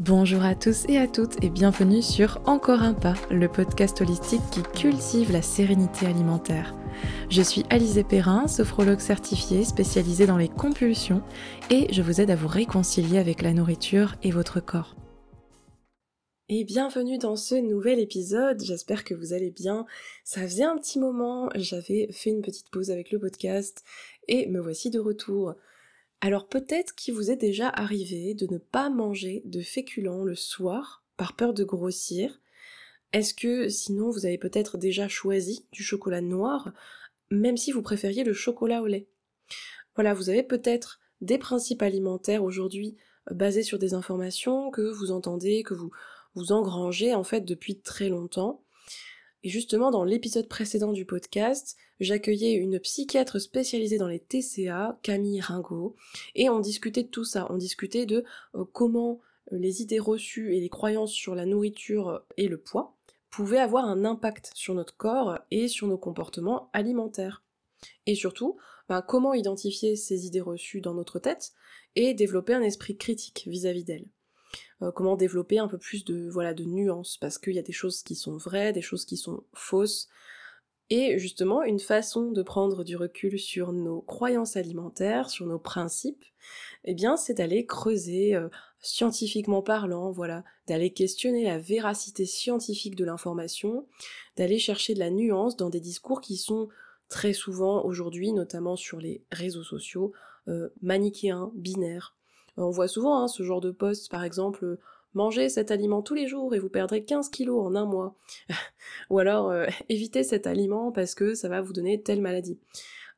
Bonjour à tous et à toutes et bienvenue sur Encore un pas, le podcast holistique qui cultive la sérénité alimentaire. Je suis Alizé Perrin, sophrologue certifiée spécialisée dans les compulsions et je vous aide à vous réconcilier avec la nourriture et votre corps. Et bienvenue dans ce nouvel épisode, j'espère que vous allez bien. Ça faisait un petit moment, j'avais fait une petite pause avec le podcast et me voici de retour. Alors peut-être qu'il vous est déjà arrivé de ne pas manger de féculents le soir par peur de grossir. Est-ce que sinon vous avez peut-être déjà choisi du chocolat noir, même si vous préfériez le chocolat au lait? Voilà, vous avez peut-être des principes alimentaires aujourd'hui euh, basés sur des informations que vous entendez, que vous, vous engrangez en fait depuis très longtemps. Et justement, dans l'épisode précédent du podcast, j'accueillais une psychiatre spécialisée dans les TCA, Camille Ringot, et on discutait de tout ça. On discutait de euh, comment les idées reçues et les croyances sur la nourriture et le poids pouvaient avoir un impact sur notre corps et sur nos comportements alimentaires. Et surtout, ben, comment identifier ces idées reçues dans notre tête et développer un esprit critique vis-à-vis d'elles. Euh, comment développer un peu plus de voilà de nuances. Parce qu'il y a des choses qui sont vraies, des choses qui sont fausses. Et justement, une façon de prendre du recul sur nos croyances alimentaires, sur nos principes, eh bien, c'est d'aller creuser euh, scientifiquement parlant, voilà, d'aller questionner la véracité scientifique de l'information, d'aller chercher de la nuance dans des discours qui sont très souvent aujourd'hui, notamment sur les réseaux sociaux, euh, manichéens, binaires, on voit souvent hein, ce genre de post, par exemple, euh, mangez cet aliment tous les jours et vous perdrez 15 kilos en un mois. Ou alors, euh, évitez cet aliment parce que ça va vous donner telle maladie.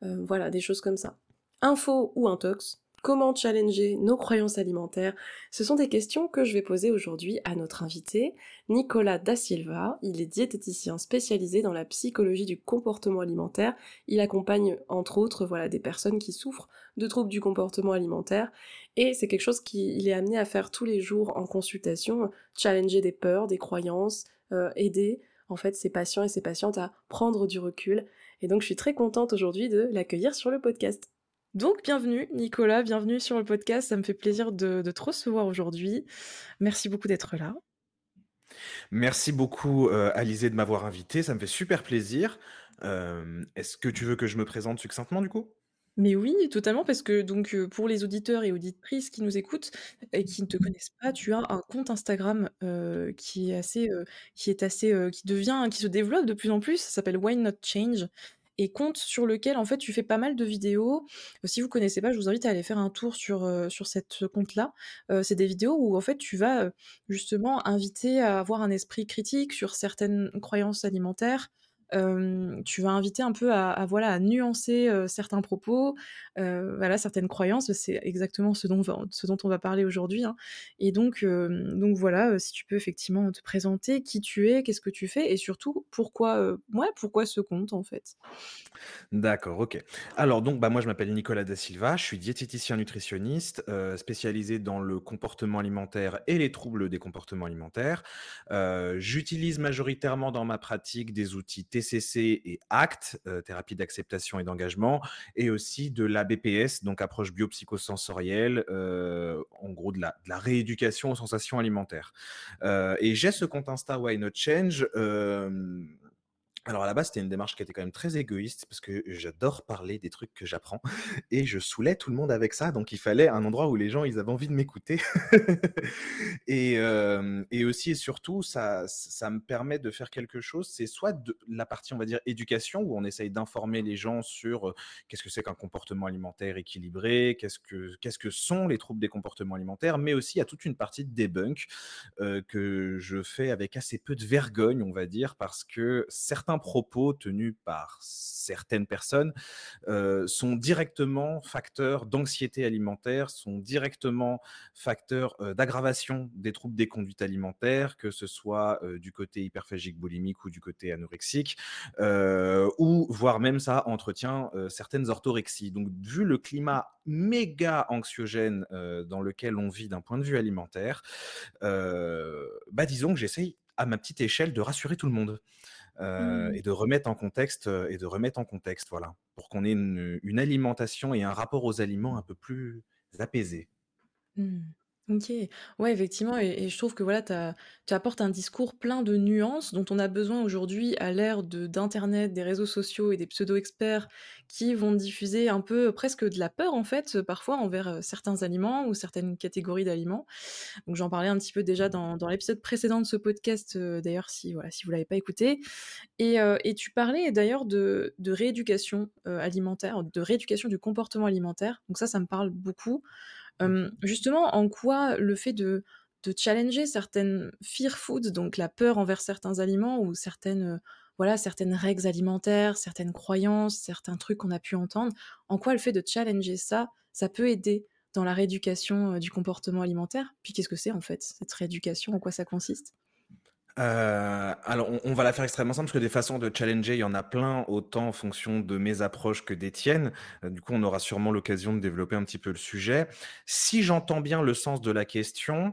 voilà, des choses comme ça. Info ou intox, Comment challenger nos croyances alimentaires Ce sont des questions que je vais poser aujourd'hui à notre invité, Nicolas Da Silva. Il est diététicien spécialisé dans la psychologie du comportement alimentaire. Il accompagne entre autres voilà, des personnes qui souffrent de troubles du comportement alimentaire et c'est quelque chose qu'il est amené à faire tous les jours en consultation, challenger des peurs, des croyances, euh, aider en fait ses patients et ses patientes à prendre du recul. Et donc je suis très contente aujourd'hui de l'accueillir sur le podcast. Donc, bienvenue Nicolas, bienvenue sur le podcast. Ça me fait plaisir de, te recevoir aujourd'hui. Merci beaucoup d'être là. Merci beaucoup, euh, Alizé, de m'avoir invité. Ça me fait super plaisir. Euh, est-ce que tu veux que je me présente succinctement, du coup? Mais oui, totalement, parce que donc euh, pour les auditeurs et auditrices qui nous écoutent et qui ne te connaissent pas, tu as un compte Instagram qui est assez, qui est assez, qui devient, qui se développe de plus en plus. Ça s'appelle Why Not Change et compte sur lequel en fait tu fais pas mal de vidéos. Euh, si vous connaissez pas, je vous invite à aller faire un tour sur, euh, sur cette compte-là. Euh, c'est des vidéos où en fait tu vas justement inviter à avoir un esprit critique sur certaines croyances alimentaires, tu vas inviter un peu à, voilà, à nuancer certains propos, voilà, certaines croyances. C'est exactement ce dont, ce dont on va parler aujourd'hui. Hein. Et donc, donc voilà, si tu peux effectivement te présenter qui tu es, qu'est-ce que tu fais, et surtout pourquoi, ouais, pourquoi ce compte en fait? D'accord, ok. Alors donc, bah, moi je m'appelle Nicolas Da Silva, je suis diététicien nutritionniste, spécialisé dans le comportement alimentaire et les troubles des comportements alimentaires. J'utilise majoritairement dans ma pratique des outils TCC et ACT, euh, thérapie d'acceptation et d'engagement, et aussi de la BPS, donc approche biopsychosensorielle, euh, en gros de la, de la, rééducation aux sensations alimentaires. Euh, et j'ai ce compte Insta Why Not Change alors à la base, c'était une démarche qui était quand même très égoïste parce que j'adore parler des trucs que j'apprends et je saoulais tout le monde avec ça, donc il fallait un endroit où les gens ils avaient envie de m'écouter. et, et aussi et surtout, ça, ça me permet de faire quelque chose. C'est soit la partie on va dire éducation où on essaye d'informer les gens sur qu'est-ce que c'est qu'un comportement alimentaire équilibré, qu'est-ce que que sont les troubles des comportements alimentaires, mais aussi a toute une partie de debunk que je fais avec assez peu de vergogne, on va dire, parce que certains propos tenus par certaines personnes euh, sont directement facteurs d'anxiété alimentaire, sont directement facteurs euh, d'aggravation des troubles des conduites alimentaires, que ce soit euh, du côté hyperphagique boulimique ou du côté anorexique, ou voire même ça entretient certaines orthorexies. Donc, vu le climat méga anxiogène dans lequel on vit d'un point de vue alimentaire, bah disons que j'essaye à ma petite échelle de rassurer tout le monde. Mmh. et de remettre en contexte, et de remettre en contexte, voilà, pour qu'on ait une, alimentation et un rapport aux aliments un peu plus apaisé. Mmh. OK. Ouais, effectivement et je trouve que voilà, tu apportes un discours plein de nuances dont on a besoin aujourd'hui à l'ère d'internet, des réseaux sociaux et des pseudo-experts qui vont diffuser un peu presque de la peur en fait, parfois envers, certains aliments ou certaines catégories d'aliments. Donc j'en parlais un petit peu déjà dans l'épisode précédent de ce podcast, d'ailleurs si voilà, si vous l'avez pas écouté et tu parlais d'ailleurs de rééducation, alimentaire, de rééducation du comportement alimentaire. Donc ça, ça me parle beaucoup. Mmh justement, en quoi le fait de de challenger certaines fear foods, donc la peur envers certains aliments ou certaines, heu, voilà, certaines règles alimentaires, certaines croyances, certains trucs qu'on a pu entendre, en quoi le fait de challenger ça, ça peut aider dans la rééducation, heu, du comportement alimentaire? Puis qu'est-ce que c'est en fait, cette rééducation? En quoi ça consiste? Heu, alors on va la faire extrêmement simple parce que des façons de challenger, il y en a plein, autant en fonction de mes approches que des tiennes. Heu, du coup, on aura sûrement l'occasion de développer un petit peu le sujet. Si j'entends bien le sens de la question,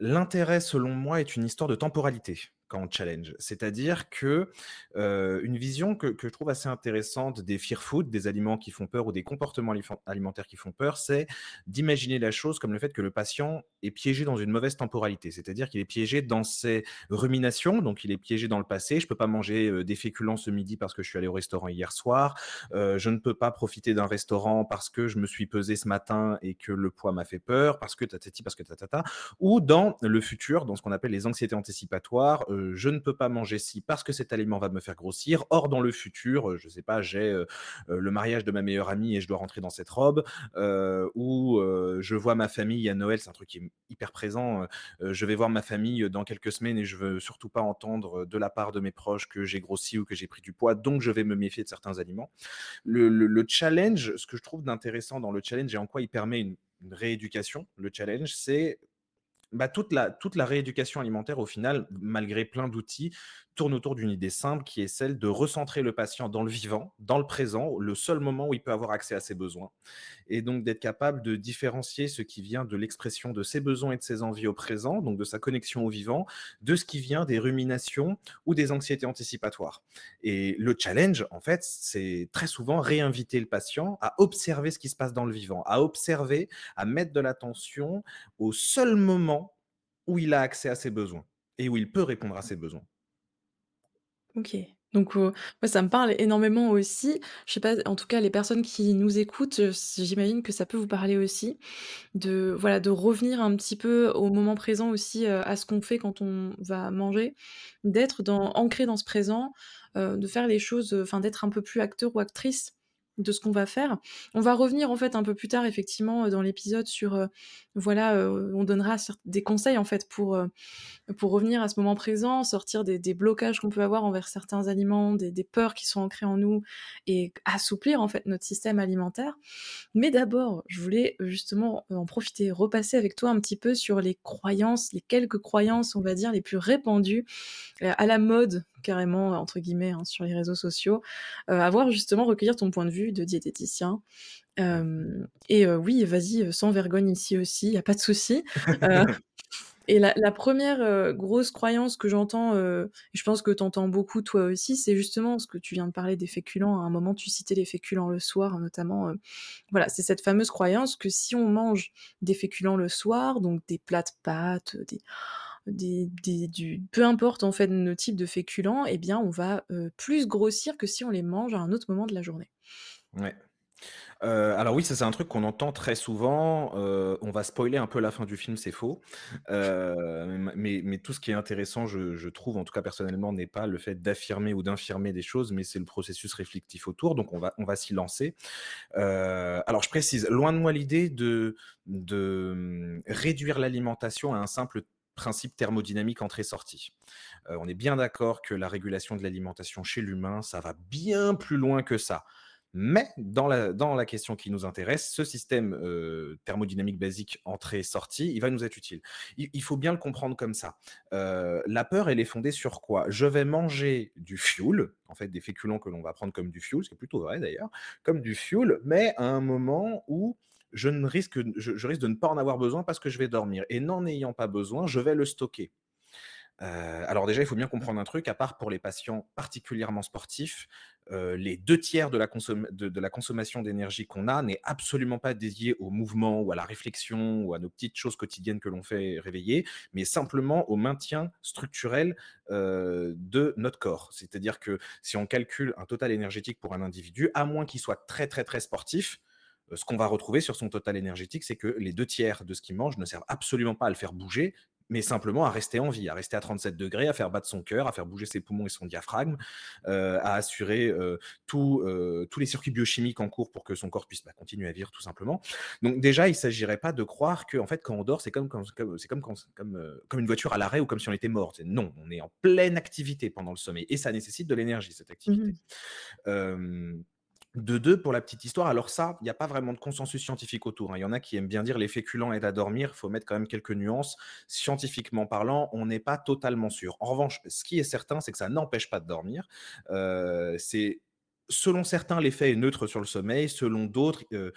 L'intérêt, selon moi, est une histoire de temporalité quand challenge. C'est-à-dire que, heu, une vision que je trouve assez intéressante des fear food, des aliments qui font peur ou des comportements alimentaires qui font peur, c'est d'imaginer la chose comme le fait que le patient est piégé dans une mauvaise temporalité. C'est-à-dire qu'il est piégé dans ses ruminations, donc il est piégé dans le passé. Je peux pas manger, heu, des féculents ce midi parce que je suis allé au restaurant hier soir. Heu, je ne peux pas profiter d'un restaurant parce que je me suis pesé ce matin et que le poids m'a fait peur, parce que tatati, parce que tatata ou dans le futur, dans ce qu'on appelle les anxiétés anticipatoires, heu, je ne peux pas manger ci parce que cet aliment va me faire grossir. Or dans le futur, heu, je sais pas, j'ai, heu, le mariage de ma meilleure amie et je dois rentrer dans cette robe, ou je vois ma famille à Noël, c'est un truc qui est hyper présent, je vais voir ma famille, dans quelques semaines et je veux surtout pas entendre, de la part de mes proches que j'ai grossi ou que j'ai pris du poids, donc je vais me méfier de certains aliments. Le le le challenge, ce que je trouve d'intéressant dans le challenge et en quoi il permet une rééducation, le challenge, c'est bah, toute la toute la rééducation alimentaire au final, malgré plein d'outils, tourne autour d'une idée simple qui est celle de recentrer le patient dans le vivant, dans le présent, le seul moment où il peut avoir accès à ses besoins et donc d'être capable de différencier ce qui vient de l'expression de ses besoins et de ses envies au présent, donc de sa connexion au vivant, de ce qui vient des ruminations ou des anxiétés anticipatoires. Et le challenge, en fait, c'est très souvent réinviter le patient à observer ce qui se passe dans le vivant, à observer, à mettre de l'attention au seul moment où il a accès à ses besoins et où il peut répondre à ses besoins. OK. Donc, ouais, ça me parle énormément aussi. Je sais pas, en tout cas, les personnes qui nous écoutent, j'imagine que ça peut vous parler aussi. De voilà, de revenir un petit peu au moment présent aussi, à ce qu'on fait quand on va manger, d'être dans ancré dans ce présent, de faire les choses, enfin d'être un peu plus acteur ou actrice de ce qu'on va faire. On va revenir en fait un peu plus tard effectivement, dans l'épisode sur, heu, voilà, heu, on donnera des conseils en fait pour, heu, pour revenir à ce moment présent, sortir des des blocages qu'on peut avoir envers certains aliments, des des peurs qui sont ancrées en nous et assouplir en fait notre système alimentaire. Mais d'abord, je voulais justement, en profiter, repasser avec toi un petit peu sur les croyances, les quelques croyances, on va dire, les plus répandues, à la mode carrément, entre guillemets, hein, sur les réseaux sociaux. Heu, à voir justement recueillir ton point de vue de diététicien. Et heu, oui, vas-y, sans vergogne ici aussi, il y a pas de souci. Et la la 1 grosse croyance que j'entends, et je pense que tu entends beaucoup toi aussi, c'est justement ce que tu viens de parler des féculents. À un moment, tu citais les féculents le soir, notamment, heu, voilà, c'est cette fameuse croyance que si on mange des féculents le soir, donc des plats de pâtes, des du peu importe en fait le type de féculents, eh bien on va, heu, plus grossir que si on les mange à un autre moment de la journée. Heu, alors oui, ça c'est un truc qu'on entend très souvent, heu, on va spoiler un peu la fin du film, c'est faux. Mais tout ce qui est intéressant, je trouve, en tout cas personnellement, n'est pas le fait d'affirmer ou d'infirmer des choses, mais c'est le processus réflectif autour, donc on va on va s'y lancer. Alors je précise, loin de moi l'idée de de, mmh, réduire l'alimentation à un simple principe thermodynamique entrée-sortie. Heu, on est bien d'accord que la régulation de l'alimentation chez l'humain, ça va bien plus loin que ça. Mais dans la dans la question qui nous intéresse, ce système, heu, thermodynamique basique entrée-sortie, il va nous être utile. Il faut bien le comprendre comme ça. Heu, la peur, elle est fondée sur quoi? Je vais manger du fioul, en fait des féculents que l'on va prendre comme du fioul, ce qui est plutôt vrai d'ailleurs, comme du fioul, mais à un moment où je ne risque je risque de ne pas en avoir besoin parce que je vais dormir et n'en ayant pas besoin, je vais le stocker. Heu, alors déjà, il faut bien comprendre un truc, à part pour les patients particulièrement sportifs, heu, les 2/3 de la de la consommation d'énergie qu'on a n'est absolument pas dédiée au mouvement ou à la réflexion ou à nos petites choses quotidiennes que l'on fait réveiller, mais simplement au maintien structurel, heu, de notre corps. C'est-à-dire que si on calcule un total énergétique pour un individu, à moins qu'il soit très, très, très sportif, ce qu'on va retrouver sur son total énergétique, c'est que les 2/3 de ce qu'il mange ne servent absolument pas à le faire bouger, mais simplement à rester en vie, à rester à 37 degrés, à faire battre son cœur, à faire bouger ses poumons et son diaphragme, heu, à assurer, heu, tout, tous les circuits biochimiques en cours pour que son corps puisse, bah, continuer à vivre tout simplement. Donc déjà, il s'agirait pas de croire qu'en fait, quand on dort, c'est comme une voiture à l'arrêt ou comme si on était mort. Non, on est en pleine activité pendant le sommeil et ça nécessite de l'énergie, cette activité. Mmh de 2, pour la petite histoire, alors ça, il n'y a pas vraiment de consensus scientifique autour, hein. Il y en a qui aiment bien dire: «Les féculents aident à dormir». Il faut mettre quand même quelques nuances. Scientifiquement parlant, on n'est pas totalement sûr. En revanche, ce qui est certain, c'est que ça n'empêche pas de dormir. Heu, c'est selon certains, l'effet est neutre sur le sommeil, selon d'autres, heu,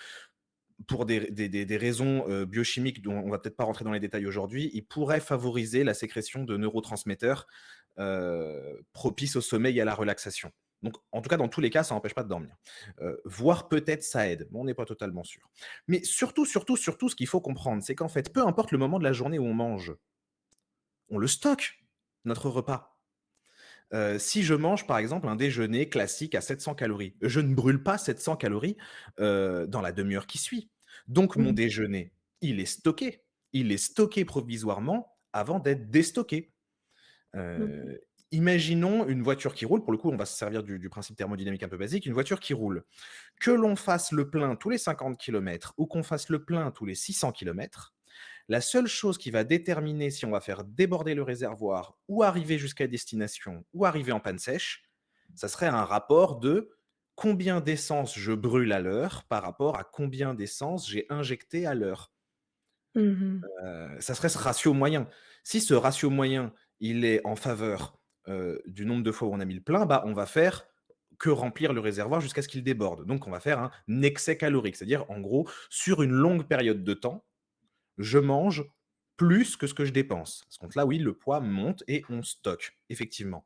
pour des raisons, heu, biochimiques dont on va peut-être pas rentrer dans les détails aujourd'hui, il pourrait favoriser la sécrétion de neurotransmetteurs, propices au sommeil et à la relaxation. Donc en tout cas, dans tous les cas, ça n'empêche pas de dormir. Heu, voire peut-être ça aide, mais on n'est pas totalement sûr. Mais surtout, surtout, surtout, ce qu'il faut comprendre, c'est qu'en fait, peu importe le moment de la journée où on mange, on le stocke, notre repas. Heu, si je mange, par exemple, un déjeuner classique à 700 calories, je ne brûle pas 700 calories, heu, dans la demi-heure qui suit. Donc mon mh. déjeuner, il est stocké. Il est stocké provisoirement avant d'être déstocké. Mmh imaginons une voiture qui roule, pour le coup, on va se servir du du principe thermodynamique un peu basique, une voiture qui roule. Que l'on fasse le plein tous les 50 kilomètres ou qu'on fasse le plein tous les 600 kilomètres, la seule chose qui va déterminer si on va faire déborder le réservoir ou arriver jusqu'à destination ou arriver en panne sèche, ça serait un rapport de combien d'essence je brûle à l'heure par rapport à combien d'essence j'ai injecté à l'heure. Mmh Heu, ça serait ce ratio moyen. Si ce ratio moyen, il est en faveur, du nombre de fois où on a mis le plein, bah, on va faire que remplir le réservoir jusqu'à ce qu'il déborde. Donc on va faire un excès calorique, c'est-à-dire en gros, sur une longue période de temps, je mange plus que ce que je dépense. À ce compte-là, oui, le poids monte et on stocke, effectivement.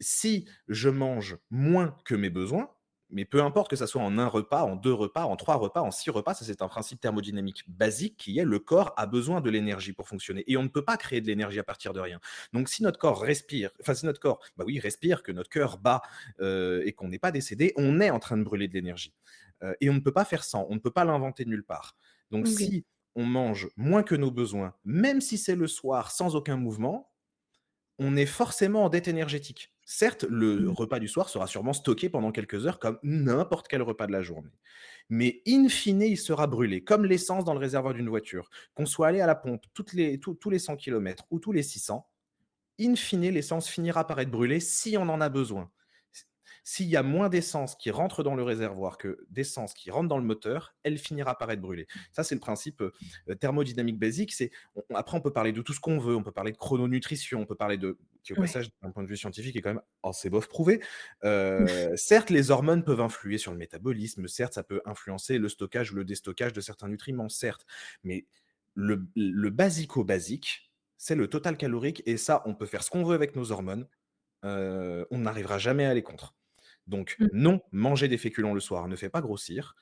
Si je mange moins que mes besoins, mais peu importe que ça soit en un repas, en 2 repas, en 3 repas, en 6 repas, ça c'est un principe thermodynamique basique qui est le corps a besoin de l'énergie pour fonctionner et on ne peut pas créer de l'énergie à partir de rien. Donc si notre corps respire, enfin si notre corps, bah oui, respire, que notre cœur bat, heu et qu'on n'est pas décédé, on est en train de brûler de l'énergie, heu et on ne peut pas faire sans, on ne peut pas l'inventer nulle part. Donc si on mange moins que nos besoins, même si c'est le soir sans aucun mouvement, on est forcément en dette énergétique. Certes, le Mmh. repas du soir sera sûrement stocké pendant quelques heures comme n'importe quel repas de la journée. Mais in fine, il sera brûlé, comme l'essence dans le réservoir d'une voiture. Qu'on soit allé à la pompe toutes les tous tous les 100 kilomètres ou tous les 600, in fine, l'essence finira par être brûlée si on en a besoin. S'il y a moins d'essence qui rentre dans le réservoir que d'essence qui rentre dans le moteur, elle finira par être brûlée. Ça, c'est le principe, heu, thermodynamique basique. C'est on après on peut parler de tout ce qu'on veut, on peut parler de chrononutrition, on peut parler de qui au Ouais. passage, d'un point de vue scientifique, est quand même assez bof prouvé. Heu, certes, les hormones peuvent influer sur le métabolisme, certes, ça peut influencer le stockage ou le déstockage de certains nutriments, certes, mais le le basico-basique, c'est le total calorique et ça, on peut faire ce qu'on veut avec nos hormones, on n'arrivera jamais à aller contre. Donc Mmh. non, manger des féculents le soir ne fait pas grossir,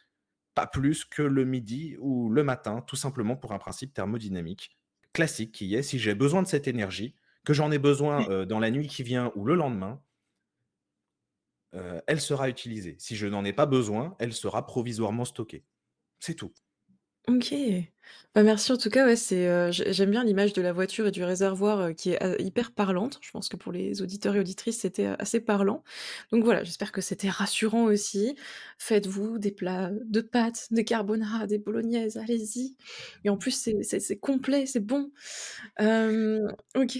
pas plus que le midi ou le matin, tout simplement pour un principe thermodynamique classique qui est: si j'ai besoin de cette énergie, que j'en ai besoin, dans la nuit qui vient ou le lendemain, elle sera utilisée. Si je n'en ai pas besoin, elle sera provisoirement stockée. C'est tout. OK. Bah, merci en tout cas, ouais, c'est, j'ai j'aime bien l'image de la voiture et du réservoir, heu, qui est, heu, hyper parlante. Je pense que pour les auditeurs et auditrices, c'était, assez parlant. Donc voilà, j'espère que c'était rassurant aussi. Faites-vous des plats, de pâtes, des carbonara, des bolognaises, allez-y et en plus c'est c'est complet, c'est bon. OK.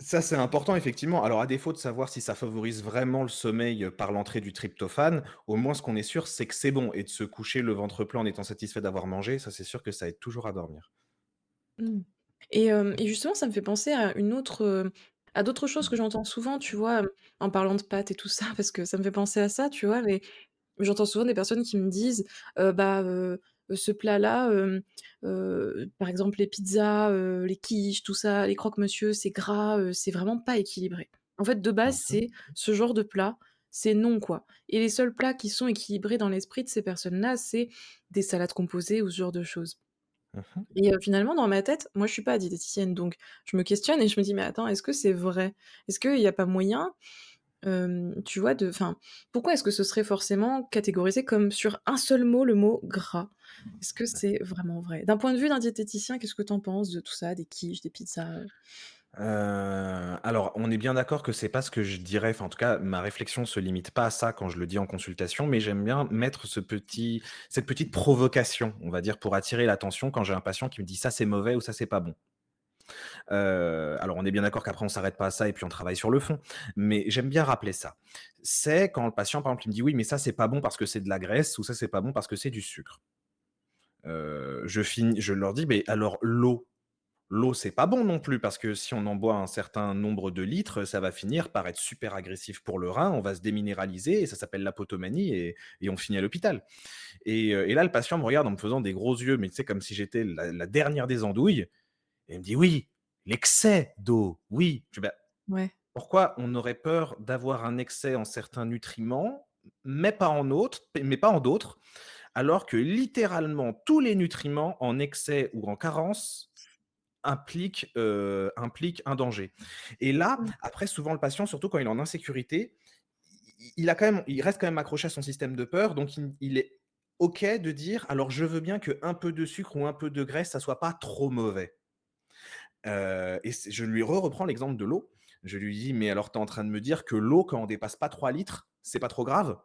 ça, c'est important effectivement. Alors à défaut de savoir si ça favorise vraiment le sommeil, par l'entrée du tryptophane, au moins ce qu'on est sûr, c'est que c'est bon et de se coucher le ventre plein en étant satisfait d'avoir mangé, ça c'est sûr que ça aide toujours à dormir. Mmh et hem et justement, ça me fait penser à une autre, heu, à d'autres choses que j'entends souvent, tu vois? En parlant de pâtes et tout ça, parce que ça me fait penser à ça, tu vois? Mais j'entends souvent des personnes qui me disent, «Bah, ce plat-là, par exemple les pizzas, les quiches, tout ça, les croque-monsieur, c'est gras, c'est vraiment pas équilibré». En fait, de base, c'est ce genre de plat, c'est non, quoi et les seuls plats qui sont équilibrés dans l'esprit de ces personnes-là, c'est des salades composées ou ce genre de choses Mmh mh. et heu, finalement, dans ma tête, moi, je suis pas diététicienne, donc je me questionne et je me dis: «Mais attends, est-ce que c'est vrai? Est-ce qu'il y a pas moyen, hem, tu vois, de enfin, pourquoi est-ce que ce serait forcément catégorisé comme sur un seul mot, le mot gras? Est-ce que c'est vraiment vrai? D'un point de vue d'un diététicien, qu'est-ce que tu en penses de tout ça, des quiches, des pizzas, heu? Heu, alors, on est bien d'accord que c'est pas ce que je dirais, enfin, en tout cas, ma réflexion se limite pas à ça quand je le dis en consultation, mais j'aime bien mettre ce petit cette petite provocation, on va dire, pour attirer l'attention quand j'ai un patient qui me dit: «Ça, c'est mauvais» ou «Ça, c'est pas bon». Heu, alors on est bien d'accord qu'après on s'arrête pas à ça et puis on travaille sur le fond, mais j'aime bien rappeler ça. C'est quand le patient, par exemple, il me dit: «Oui, mais ça, c'est pas bon parce que c'est de la graisse» ou «Ça, c'est pas bon parce que c'est du sucre». Heu, je finis je leur dis: «Mais alors l'eau?» L'eau, c'est pas bon non plus parce que si on en boit un certain nombre de litres, ça va finir par être super agressif pour le rein, on va se déminéraliser et ça s'appelle l'apotomanie et et on finit à l'hôpital et et là, le patient me regarde en me faisant des gros yeux, mais tu sais, comme si j'étais la la dernière des andouilles et il me dit: «Oui, l'excès d'eau, oui». Je «Bah, Ouais. pourquoi on aurait peur d'avoir un excès en certains nutriments, mais pas en autres mais pas en d'autres, alors que littéralement tous les nutriments en excès ou en carence implique, heu, implique un danger et là, Mmh. après souvent le patient, surtout quand il est en insécurité, il a quand même il reste quand même accroché à son système de peur, donc il il est OK de dire: «Alors je veux bien qu'un peu de sucre ou un peu de graisse, ça soit pas trop mauvais». Heu et je lui re-reprends l'exemple de l'eau. Je lui dis: «Mais alors tu es en train de me dire que l'eau, quand on dépasse pas 3 litres, c'est pas trop grave?»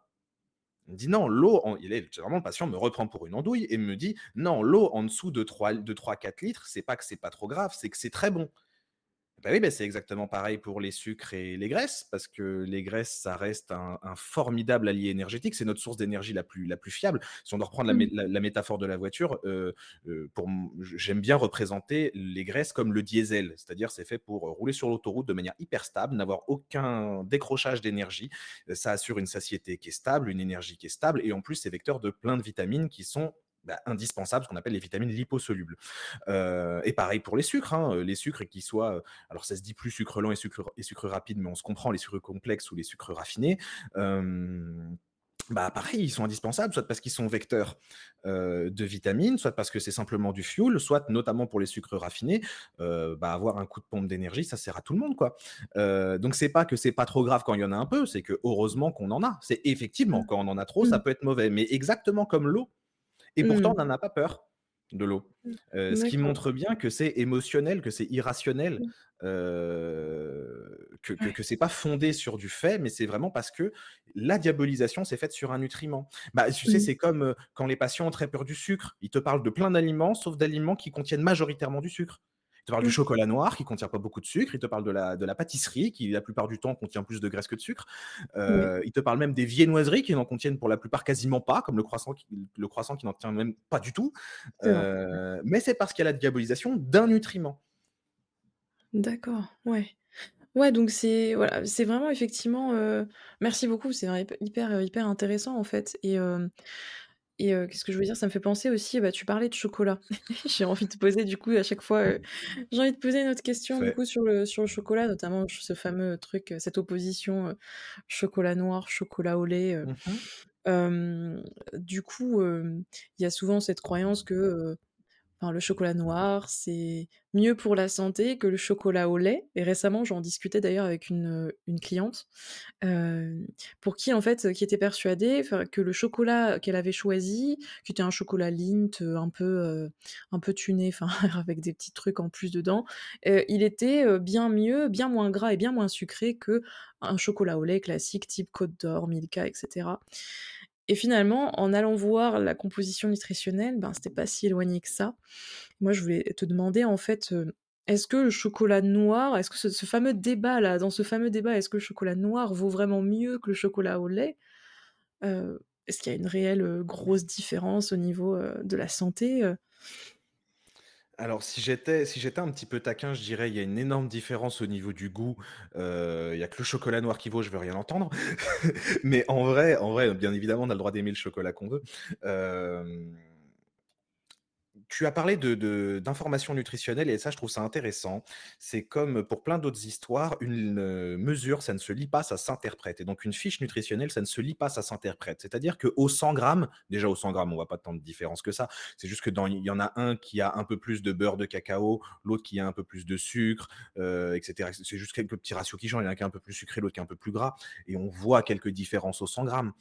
Il dit: «Non, l'eau en» il est généralement le patient me reprend pour une andouille et me dit: «Non, l'eau en dessous de 3 de 3-4 litres, c'est pas que c'est pas trop grave, c'est que c'est très bon». Bah oui, bah, c'est exactement pareil pour les sucres et les graisses, parce que les graisses, ça reste un un formidable allié énergétique. C'est notre source d'énergie la plus la plus fiable. Si on doit reprendre la Mmh. la la métaphore de la voiture, j'aime bien représenter les graisses comme le diesel. C'est-à-dire, c'est fait pour, rouler sur l'autoroute de manière hyper stable, n'avoir aucun décrochage d'énergie. Ça assure une satiété qui est stable, une énergie qui est stable et en plus, c'est vecteur de plein de vitamines qui sont, bah, indispensables, ce qu'on appelle les vitamines liposolubles. Heu et pareil pour les sucres, hein, heu, les sucres qu'ils soient, heu, alors ça se dit plus sucre lent et sucre et sucre rapide, mais on se comprend, les sucres complexes ou les sucres raffinés, bah, pareil, ils sont indispensables, soit parce qu'ils sont vecteurs, de vitamines, soit parce que c'est simplement du fioul, soit notamment pour les sucres raffinés, bah, avoir un coup de pompe d'énergie, ça sert à tout le monde, quoi. Heu, donc c'est pas que c'est pas trop grave quand il y en a un peu, c'est que heureusement qu'on en a. C'est effectivement, Mmh. quand on en a trop, ça Mmh. peut être mauvais, mais exactement comme l'eau et pourtant Mmh. on n'en a pas peur de l'eau. Mmh. Ce qui montre bien que c'est émotionnel, que c'est irrationnel, Mmh. que que que c'est pas fondé sur du fait, mais c'est vraiment parce que la diabolisation s'est faite sur un nutriment. Bah, tu sais, Mmh. c'est comme, quand les patients ont très peur du sucre. Ils te parlent de plein d'aliments, sauf d'aliments qui contiennent majoritairement du sucre. Ils te parlent du Mmh. chocolat noir qui contient pas beaucoup de sucre, ils te parlent de la de la pâtisserie qui, la plupart du temps, contient plus de graisse que de sucre. Heu, ils te parlent même des viennoiseries qui n'en contiennent pour la plupart quasiment pas, comme le croissant qui le croissant qui n'en tient même pas du tout. Heu, mais c'est parce qu'il y a la diabolisation d'un nutriment. D'accord, ouais. Ouais, donc c'est voilà, c'est vraiment effectivement, heu merci beaucoup, c'est hyper, hyper intéressant, en fait et et heu, qu'est-ce que je veux dire? Ça me fait penser aussi, bah, tu parlais de chocolat. J'ai envie de poser du coup à chaque fois, heu, j'ai envie de poser une autre question du coup sur le sur le chocolat, notamment ch ce fameux truc, heu, cette opposition, heu, chocolat noir, chocolat au lait, heu. Mmh mh. Hem, du coup, hem, il y a souvent cette croyance que, heu Le chocolat noir, c'est mieux pour la santé que le chocolat au lait. Et récemment, j'en discutais d'ailleurs avec une, une cliente, pour qui en fait, qui était persuadée, que le chocolat qu'elle avait choisi, qui était un chocolat Lindt, heu, un peu, heu, un peu tuné, avec des petits trucs en plus dedans, il était, bien mieux, bien moins gras et bien moins sucré qu'un chocolat au lait classique type Côte d'Or, Milka et cetera et finalement, en allant voir la composition nutritionnelle, ben, c'était pas si éloigné que ça. Moi, je voulais te demander, en fait, heu, est-ce que le chocolat noir est-ce que ce fameux débat-là, dans ce fameux débat, est-ce que le chocolat noir vaut vraiment mieux que le chocolat au lait? Heu, est-ce qu'il y a une réelle, heu, grosse différence au niveau, de la santé? Alors si j'étais si j'étais un petit peu taquin, je dirais: «Il y a une énorme différence au niveau du goût, heu, il y a que le chocolat noir qui vaut, je veux rien entendre». Mais en vrai en vrai, bien évidemment, on a le droit d'aimer le chocolat qu'on veut. Hem Tu as parlé de de d'informations nutritionnelles et ça, je trouve ça intéressant. C'est comme pour plein d'autres histoires, une, heu, mesure, ça ne se lit pas, ça s'interprète et donc une fiche nutritionnelle, ça ne se lit pas, ça s'interprète. C'est-à-dire qu'au 100 grammes, déjà au 100 grammes, on voit pas tant de différence que ça. C'est juste que dans il y en a un qui a un peu plus de beurre de cacao, l'autre qui a un peu plus de sucre, heu, et cetera. C'est juste quelques petits ratios qui changent. Il y en a qui est un peu plus sucré, l'autre qui est un peu plus gras et on voit quelques différences au 100 grammes.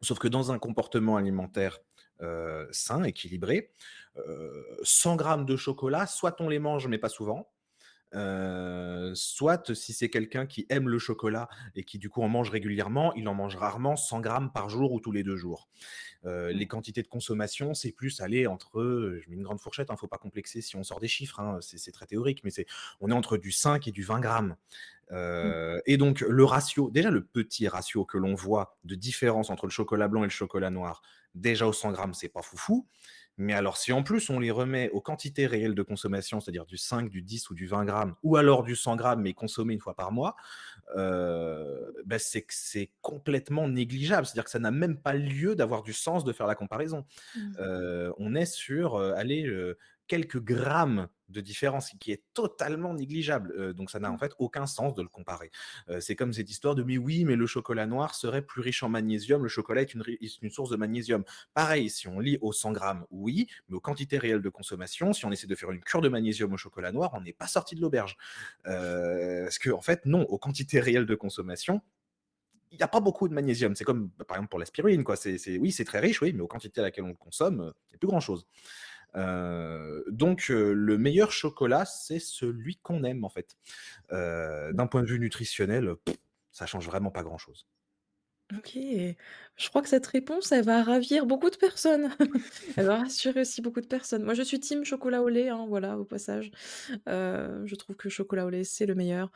Sauf que dans un comportement alimentaire, heu, sain, équilibré, heu, 100 grammes de chocolat, soit on les mange, mais pas souvent, heu, soit si c'est quelqu'un qui aime le chocolat et qui du coup en mange régulièrement, il en mange rarement 100 grammes par jour ou tous les 2 jours. Heu, les Mmh. quantités de consommation, c'est plus aller entre, heu, je mets une grande fourchette, hein, faut pas complexer si on sort des chiffres, hein, c'est très théorique, mais c'est on est entre du 5 et du 20 grammes. Mmh. Et donc le ratio, déjà le petit ratio que l'on voit de différence entre le chocolat blanc et le chocolat noir, déjà au 100 grammes, c'est pas foufou. Mais alors si en plus on les remet aux quantités réelles de consommation, c'est-à-dire du 5, du 10 ou du 20 grammes, ou alors du 100 grammes mais consommé une fois par mois, bah, c'est que c'est complètement négligeable. C'est-à-dire que ça n'a même pas lieu d'avoir du sens de faire la comparaison. Mmh. Heu, on est sur, heu, allez, quelques grammes de différence, qui est totalement négligeable, donc ça n'a en Mmh. fait aucun sens de le comparer. C'est comme cette histoire de: «Mais oui, mais le chocolat noir serait plus riche en magnésium, le chocolat est une ri est une source de magnésium». Pareil, si on lit au 100 grammes, oui, mais aux quantités réelles de consommation, si on essaie de faire une cure de magnésium au chocolat noir, on n'est pas sorti de l'auberge. Parce qu'en fait, non, aux quantités réelles de consommation, il y a pas beaucoup de magnésium. C'est comme, bah, par exemple, pour l'aspirine, quoi. C'est oui, c'est très riche, oui, mais aux quantités à laquelle on le consomme, il y a plus grand Heu, donc heu, le meilleur chocolat, c'est celui qu'on aime, en fait. Heu, Mmh. d'un point de vue nutritionnel, heu, ça change vraiment pas grand chose. OK. Je crois que cette réponse, elle va ravir beaucoup de personnes. Elle va rassurer aussi beaucoup de personnes. Moi, je suis team chocolat au lait, hein, voilà, au passage. Je trouve que chocolat au lait, c'est le meilleur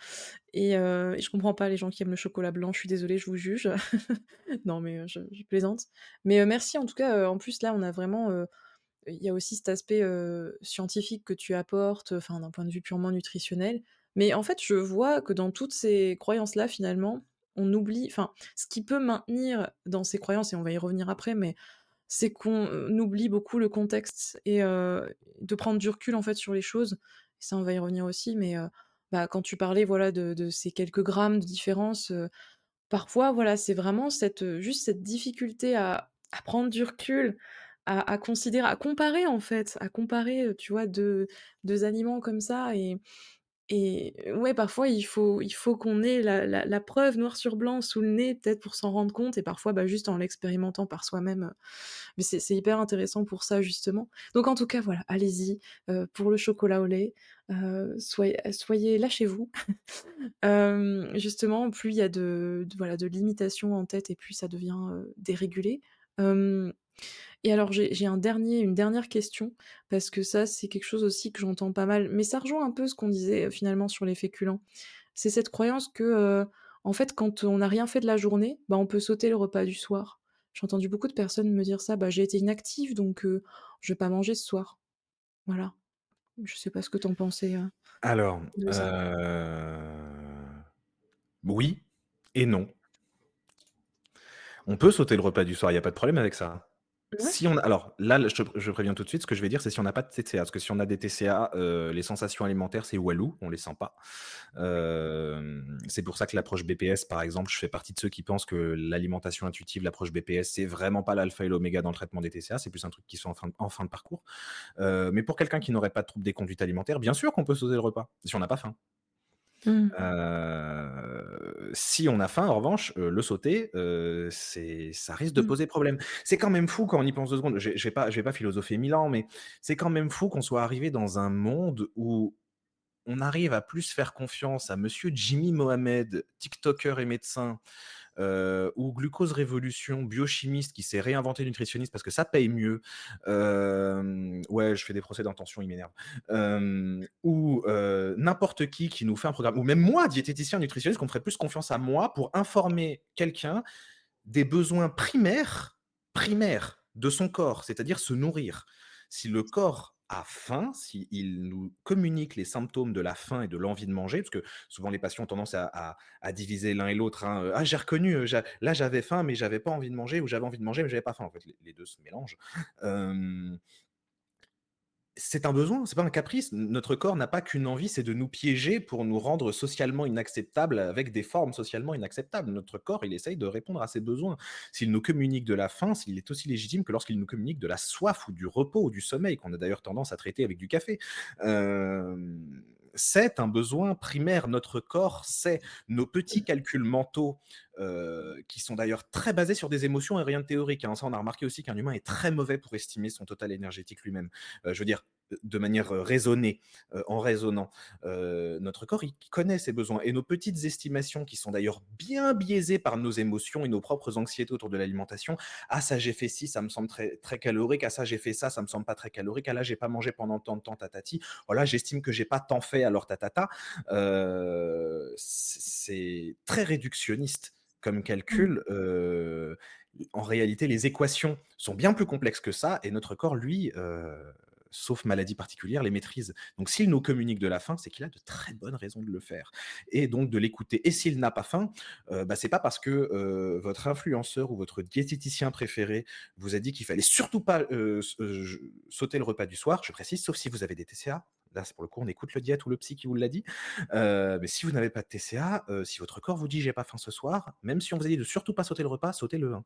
et heu et je comprends pas les gens qui aiment le chocolat blanc. Je suis désolée, je vous juge. Non, mais je plaisante. Mais merci en tout cas, en plus, là, on a vraiment, il y a aussi cet aspect, scientifique que tu apportes, enfin, d'un point de vue purement nutritionnel. Mais en fait, je vois que dans toutes ces croyances-là, finalement, on oublie enfin, ce qui peut maintenir dans ces croyances et on va y revenir après, mais c'est qu'on, oublie beaucoup le contexte et de prendre du recul, en fait, sur les choses. Ça, on va y revenir aussi, mais bah, quand tu parlais, voilà, de ces quelques grammes de différence, parfois, voilà, c'est vraiment cette, juste cette difficulté à prendre du recul, à considérer, à comparer, en fait, à comparer, tu vois, deux 2 aliments comme ça et ouais, parfois, il faut il faut qu'on ait la la preuve noir sur blanc sous le nez, peut-être pour s'en rendre compte et parfois, bah, juste en l'expérimentant par soi-même, mais c'est hyper intéressant pour ça, justement. Donc en tout cas, voilà, allez-y, pour le chocolat au lait, soyez lâchez-vous. Justement, plus il y a de voilà, de limitations en tête et plus ça devient, dérégulé. Et alors j'ai j'ai un dernier une dernière question parce que ça, c'est quelque chose aussi que j'entends pas mal, mais ça rejoint un peu ce qu'on disait, heu, finalement sur les féculents. C'est cette croyance que, heu, en fait, quand on n'a rien fait de la journée, bah, on peut sauter le repas du soir. J'ai entendu beaucoup de personnes me dire ça: «Bah, j'ai été inactive donc heu, je vais pas manger ce soir». Voilà. Je sais pas ce que tu en pensais, heu, Alors, de ça? heu, oui et non. On peut sauter le repas du soir, il y a pas de problème avec ça. Ouais. Si on a alors là, je préviens tout de suite, ce que je vais dire, c'est si on n'a pas de TCA. Parce que si on a des TCA, heu, les sensations alimentaires, c'est walou, on les sent pas. C'est pour ça que l'approche BPS, par exemple, je fais partie de ceux qui pensent que l'alimentation intuitive, l'approche BPS, c'est vraiment pas l'alpha et l'oméga dans le traitement des TCA, c'est plus un truc qui sont en fin de parcours. Mais pour quelqu'un qui n'aurait pas de trouble des conduites alimentaires, bien sûr qu'on peut sauter le repas, si on n'a pas faim. Mmh. Si on a faim, en revanche, le sauter, c'est ça risque de Mmh. poser problème. C'est quand même fou quand on y pense 2 secondes. Je je vais pas je vais pas philosopher 1000 ans, mais c'est quand même fou qu'on soit arrivé dans un monde où on arrive à plus faire confiance à monsieur Jimmy Mohamed, tiktoker et médecin, ou Glucose Révolution, biochimiste qui s'est réinventé nutritionniste parce que ça paye mieux. Ouais, je fais des procès d'intention, il m'énerve. Ou n'importe qui qui nous fait un programme ou même moi, diététicien nutritionniste, qu'on ferait plus confiance à moi pour informer quelqu'un des besoins primaires, primaires de son corps, c'est-à-dire se nourrir. Si le corps a faim, s'il nous communique les symptômes de la faim et de l'envie de manger, parce que souvent les patients ont tendance à, à- à diviser l'un et l'autre. hein. Ah, j'ai reconnu, euh, là j'avais faim, mais j'avais pas envie de manger, ou j'avais envie de manger, mais j'avais pas faim. En fait, les, deux se mélangent. Euh, C'est un besoin, c'est pas un caprice. Notre corps n'a pas qu'une envie, c'est de nous piéger pour nous rendre socialement inacceptables avec des formes socialement inacceptables. Notre corps, il essaye de répondre à ses besoins. S'il nous communique de la faim, s'il est aussi légitime que lorsqu'il nous communique de la soif ou du repos ou du sommeil, qu'on a d'ailleurs tendance à traiter avec du café. Hem, c'est un besoin primaire. Notre corps sait. Nos petits calculs mentaux, heu, qui sont d'ailleurs très basés sur des émotions et rien de théorique, hein. Ça, on a remarqué aussi qu'un humain est très mauvais pour estimer son total énergétique lui-même. Heu, je veux dire, de manière, raisonnée, en raisonnant. Notre corps, il connaît ses besoins et nos petites estimations qui sont d'ailleurs bien biaisées par nos émotions et nos propres anxiétés autour de l'alimentation. «Ah ça, j'ai fait ci, ça me semble très très calorique. Ah ça, j'ai fait ça, ça me semble pas très calorique. Ah là, j'ai pas mangé pendant tant de temps, tatati. Oh là, j'estime que j'ai pas tant fait, alors tatata». C'est très réductionniste comme Mmh. calcul, en réalité, les équations sont bien plus complexes que ça et notre corps, lui, sauf maladie particulière, les maîtrise. Donc s'il nous communique de la faim, c'est qu'il a de très bonnes raisons de le faire et donc de l'écouter et s'il n'a pas faim, heu, bah, c'est pas parce que, heu, votre influenceur ou votre diététicien préféré vous a dit qu'il fallait surtout pas, heu, je sauter le repas du soir, je précise, sauf si vous avez des TCA. Là, c'est pour le coup, on écoute le diète ou le psy qui vous l'a dit. Heu, mais si vous n'avez pas de TCA, heu, si votre corps vous dit: «J'ai pas faim ce soir», même si on vous a dit de surtout pas sauter le repas, sautez-le, hein.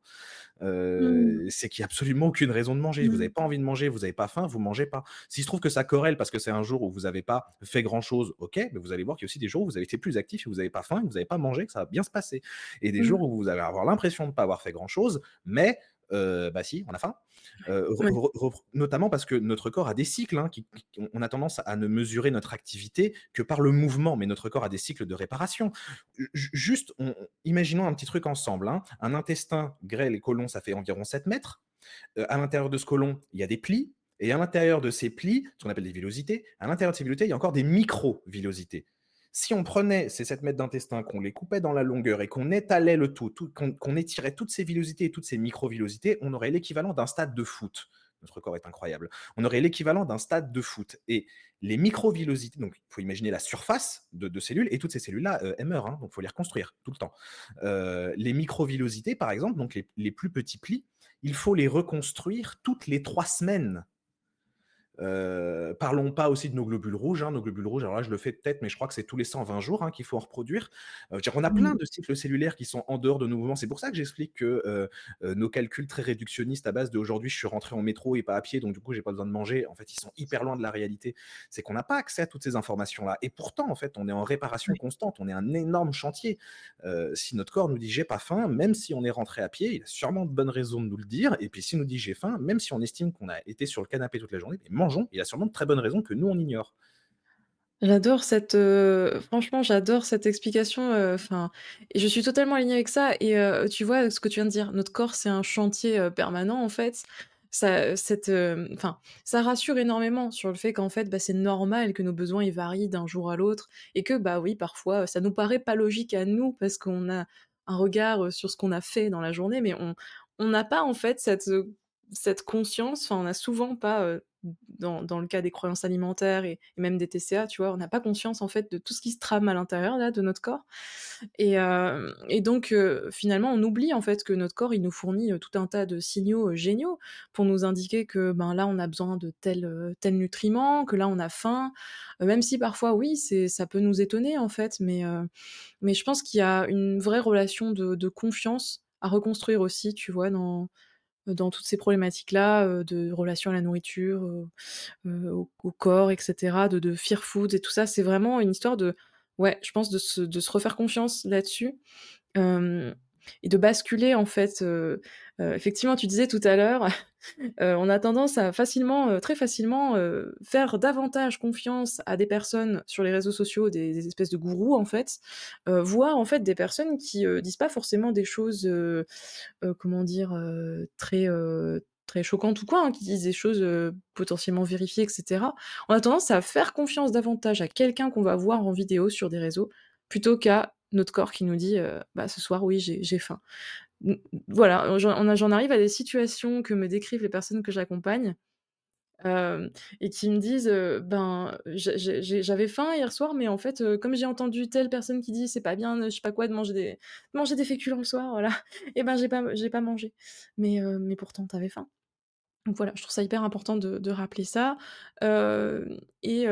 Mmh. Heu, c'est qu'il y a absolument aucune raison de manger. Vous avez Mmh. pas envie de manger, vous avez pas faim, vous mangez pas. S'il se trouve que ça corrèle parce que c'est un jour où vous avez pas fait grand chose, OK, mais vous allez voir qu'il y a aussi des jours où vous avez été plus actif et vous avez pas faim vous avez pas mangé, que ça va bien se passer et des jours Mmh. où vous allez avoir l'impression de pas avoir fait grand chose, mais bah si, on a faim. Re re notamment parce que notre corps a des cycles, hein, qui qui on a tendance à ne mesurer notre activité que par le mouvement, mais notre corps a des cycles de réparation. Ju ju juste, on on imaginons un petit truc ensemble, hein. Un intestin, grêle et côlon, ça fait environ 7 mètres. À l'intérieur de ce côlon, il y a des plis et à l'intérieur de ces plis, ce qu'on appelle des villosités, à l'intérieur de ces villosités, il y a encore des micro-villosités. Si on prenait ces 7 mètres d'intestin, qu'on les coupait dans la longueur et qu'on étalait le tout, qu'on étirait toutes ces villosités et toutes ces micro-villosités, on aurait l'équivalent d'un stade de foot. Notre corps est incroyable. On aurait l'équivalent d'un stade de foot et les micro-villosités, donc il faut imaginer la surface de cellules et toutes ces cellules-là, elles meurent, hein, donc il faut les reconstruire tout le temps. Heu, les micro-villosités, par exemple, donc les plus petits plis, il faut les reconstruire toutes les 3 semaines. Heu, parlons pas aussi de nos globules rouges, hein. Nos globules rouges, alors là, je le fais de tête, mais je crois que c'est tous les 120 jours, hein, qu'il faut en reproduire. Dire, on a plein Mmh. de cycles cellulaires qui sont en dehors de nos mouvements. C'est pour ça que j'explique que, heu, nos calculs très réductionnistes à base de: «Aujourd'hui, je suis rentré en métro et pas à pied, donc du coup, j'ai pas besoin de manger», en fait, ils sont hyper loin de la réalité. C'est qu'on n'a pas accès à toutes ces informations-là et pourtant, en fait, on est en réparation constante, on est un énorme chantier. Si notre corps nous dit: «J'ai pas faim», même si on est rentré à pied, il a sûrement de bonnes raisons de nous le dire et puis s'il nous dit: «J'ai faim», même si on estime qu'on a été sur le canapé toute la journée, mangeons, il a sûrement de très bonnes raisons que nous, on ignore. J'adore cette, heu, franchement, j'adore cette explication, heu, enfin je suis totalement alignée avec ça et heu, tu vois, ce que tu viens de dire, notre corps, c'est un chantier, permanent, en fait. Ça, cette, enfin, ça rassure énormément sur le fait qu'en fait, bah, c'est normal que nos besoins, ils varient d'un jour à l'autre et que, bah, oui, parfois, ça nous paraît pas logique à nous parce qu'on a un regard, sur ce qu'on a fait dans la journée, mais on on n'a pas, en fait, cette, cette conscience, enfin, on n'a souvent pas, dans le cas des croyances alimentaires et même des TCA, tu vois? On n'a pas conscience, en fait, de tout ce qui se trame à l'intérieur, de notre corps et et donc heu, finalement, on oublie, en fait, que notre corps, il nous fournit, heu, tout un tas de signaux, géniaux pour nous indiquer que, ben, là, on a besoin de tel, tel nutriment, que là, on a faim. Même si parfois, oui, ça peut nous étonner, en fait, mais mais je pense qu'il y a une vraie relation de de confiance à reconstruire aussi, tu vois? Dans dans toutes ces problématiques-là, de relation à la nourriture, au corps et cetera, de de fear food et tout ça. C'est vraiment une histoire de ouais, je pense de se de se refaire confiance là-dessus, et de basculer en fait, heu, effectivement, tu disais tout à l'heure, heu, on a tendance à facilement, heu, très facilement, faire davantage confiance à des personnes sur les réseaux sociaux, des espèces de gourous en fait, voire en fait des personnes qui, disent pas forcément des choses, comment dire? Très, très choquantes ou quoi, hein, qui disent des choses, potentiellement vérifiées et cetera. On a tendance à faire confiance davantage à quelqu'un qu'on va voir en vidéo sur des réseaux, plutôt qu'à notre corps qui nous dit, «Bah, ce soir, oui, j'ai faim». Voilà, j'en arrive à des situations que me décrivent les personnes que j'accompagne, et qui me disent, «Ben, j'avais faim hier soir, mais en fait, comme j'ai entendu telle personne qui dit: "C'est pas bien, je sais pas quoi, de manger des de manger des féculents le soir", voilà et ben, j'ai pas pas mangé». Mais mais pourtant tu avais faim. Donc voilà, je trouve ça hyper important de de rappeler ça, et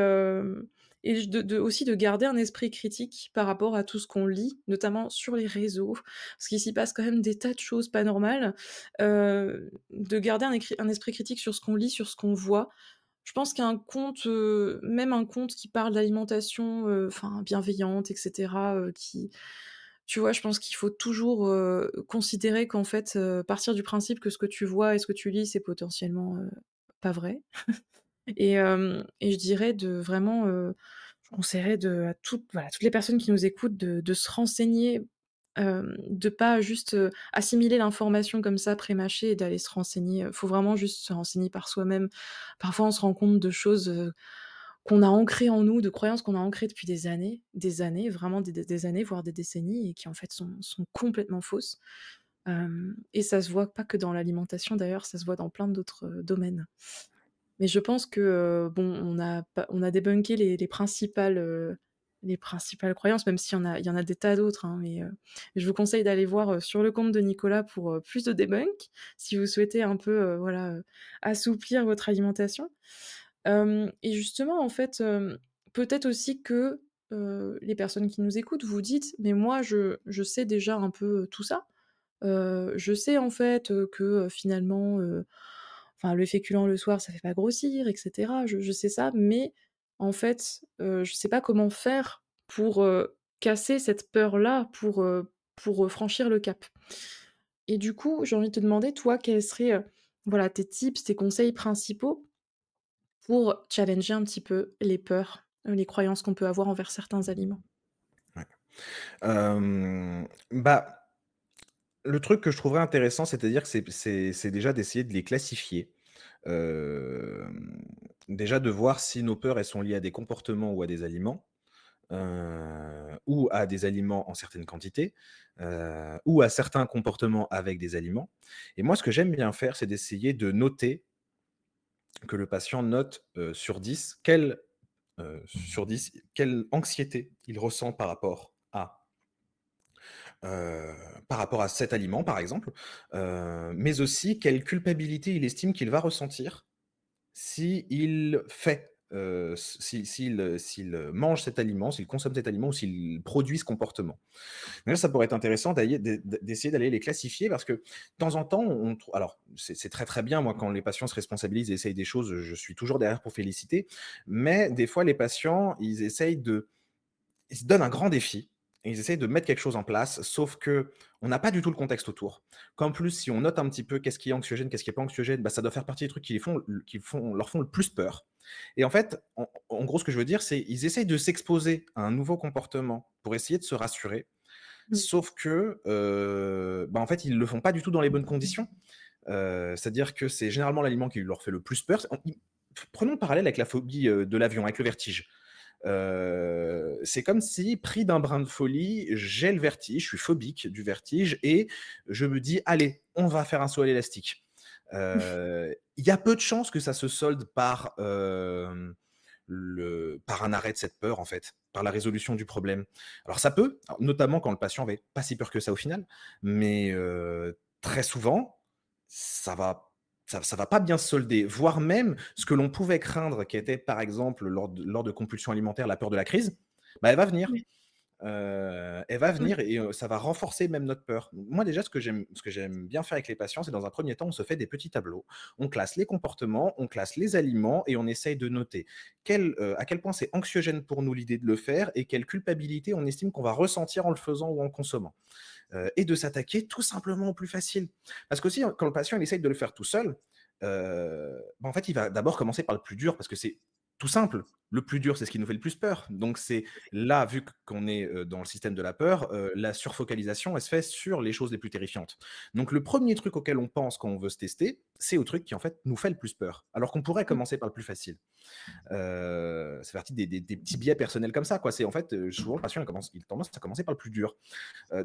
et aussi de garder un esprit critique par rapport à tout ce qu'on lit, notamment sur les réseaux, parce qu'il s'y passe quand même des tas de choses pas normales, heu, de garder un esprit critique sur ce qu'on lit, sur ce qu'on voit. Je pense qu'un compte, heu, même un compte qui parle d'alimentation, heu, enfin bienveillante et cetera, heu, qui tu vois? Je pense qu'il faut toujours, considérer qu'en fait, partir du principe que ce que tu vois et ce que tu lis, c'est potentiellement, pas vrai et je dirais de vraiment, heu, je conseillerais à toutes les personnes qui nous écoutent de se renseigner, hem, de pas juste, assimiler l'information comme ça pré-mâchée et d'aller se renseigner, heu, faut vraiment juste se renseigner par soi-même. Parfois, on se rend compte de choses, qu'on a ancrées en nous, de croyances qu'on a ancrées depuis des années, des années, vraiment des années, voire des décennies et qui en fait sont complètement fausses. Et ça se voit pas que dans l'alimentation d'ailleurs, ça se voit dans plein d'autres, domaines. Mais je pense que, bon, on a débunké les les principales, croyances, même s'il y en a des tas d'autres, hein, mais je vous conseille d'aller voir, sur le compte de Nicolas pour, plus de debunk, si vous souhaitez un peu, assouplir votre alimentation. Et justement, en fait, peut-être aussi que, les personnes qui nous écoutent, vous dites: «Mais moi, je sais déjà un peu, tout ça. Je sais en fait, que, finalement, le féculent le soir, ça fait pas grossir et cetera. Je sais ça, mais en fait, heu, je sais pas comment faire pour, casser cette peur-là, pour, pour, franchir le cap». Et du coup, j'ai envie de te demander, toi, quels seraient, voilà, tes tips, tes conseils principaux pour challenger un petit peu les peurs, les croyances qu'on peut avoir envers certains aliments? Bah, le truc que je trouverais intéressant, c'est-à-dire c'est déjà d'essayer de les classifier. Déjà de voir si nos peurs, elles sont liées à des comportements ou à des aliments, ou à des aliments en certaines quantités, ou à certains comportements avec des aliments. Et moi, ce que j'aime bien faire, c'est d'essayer de noter que le patient note, sur 10, quelle, sur 10, quelle anxiété il ressent par rapport heu, par rapport à cet aliment, par exemple, heu, mais aussi quelle culpabilité il estime qu'il va ressentir s'il fait, s'il, mange cet aliment, s'il consomme cet aliment ou s'il produit ce comportement. Ça pourrait être intéressant d'essayer d'aller les classifier parce que, de temps en temps, on alors c'est c'est très, très bien, moi, quand les patients se responsabilisent et essayent des choses, je suis toujours derrière pour féliciter. Mais des fois, les patients, ils essayent de ils se donnent un grand défi ils essayent de mettre quelque chose en place, sauf qu'on n'a pas du tout le contexte autour. Qu'en plus, si on note un petit peu qu'est-ce qui est anxiogène, qu'est-ce qui est pas anxiogène, bah, ça doit faire partie des trucs qui les font qui font leur font le plus peur. Et en fait, en en gros, ce que je veux dire, c'est ils essayent de s'exposer à un nouveau comportement pour essayer de se rassurer, Mmh. sauf que, heu, bah, en fait, ils le font pas du tout dans les bonnes conditions. Heu, c'est-à-dire que c'est généralement l'aliment qui leur fait le plus peur. Prenons le parallèle avec la phobie, heu, de l'avion, avec le vertige. Heu, c'est comme si, pris d'un brin de folie, j'ai le vertige, je suis phobique du vertige et je me dis: «Allez, on va faire un saut à l'élastique». Heu, il y a peu de chances que ça se solde par, hem, le par un arrêt de cette peur, en fait, par la résolution du problème. Alors ça peut, notamment quand le patient avait pas si peur que ça au final, mais très souvent, ça va ça ça va pas bien se solder, voire même ce que l'on pouvait craindre, qui était par exemple lors de lors de compulsions alimentaires, la peur de la crise, bah, elle va venir. Heu, elle va venir et ça va renforcer même notre peur. Moi déjà ce que j'aime ce que j'aime bien faire avec les patients, c'est dans un premier temps, on se fait des petits tableaux. On classe les comportements, on classe les aliments et on essaye de noter quel, à quel point c'est anxiogène pour nous l'idée de le faire et quelle culpabilité on estime qu'on va ressentir en le faisant ou en le consommant. Heu et de s'attaquer tout simplement au plus facile. Parce qu'aussi, hein, quand le patient il essaye de le faire tout seul, heu, bah, en fait, il va d'abord commencer par le plus dur parce que c'est tout simple. Le plus dur, c'est ce qui nous fait le plus peur. Donc c'est là, vu qu'on est, dans le système de la peur, la surfocalisation, elle se fait sur les choses les plus terrifiantes. Donc le premier truc auquel on pense quand on veut se tester, c'est au truc qui, en fait, nous fait le plus peur. Alors qu'on pourrait Mmh. commencer par le plus facile. Fait partie des des des petits biais personnels comme ça, quoi. C'est en fait, souvent le patient il commence il tendance à commencer par le plus dur.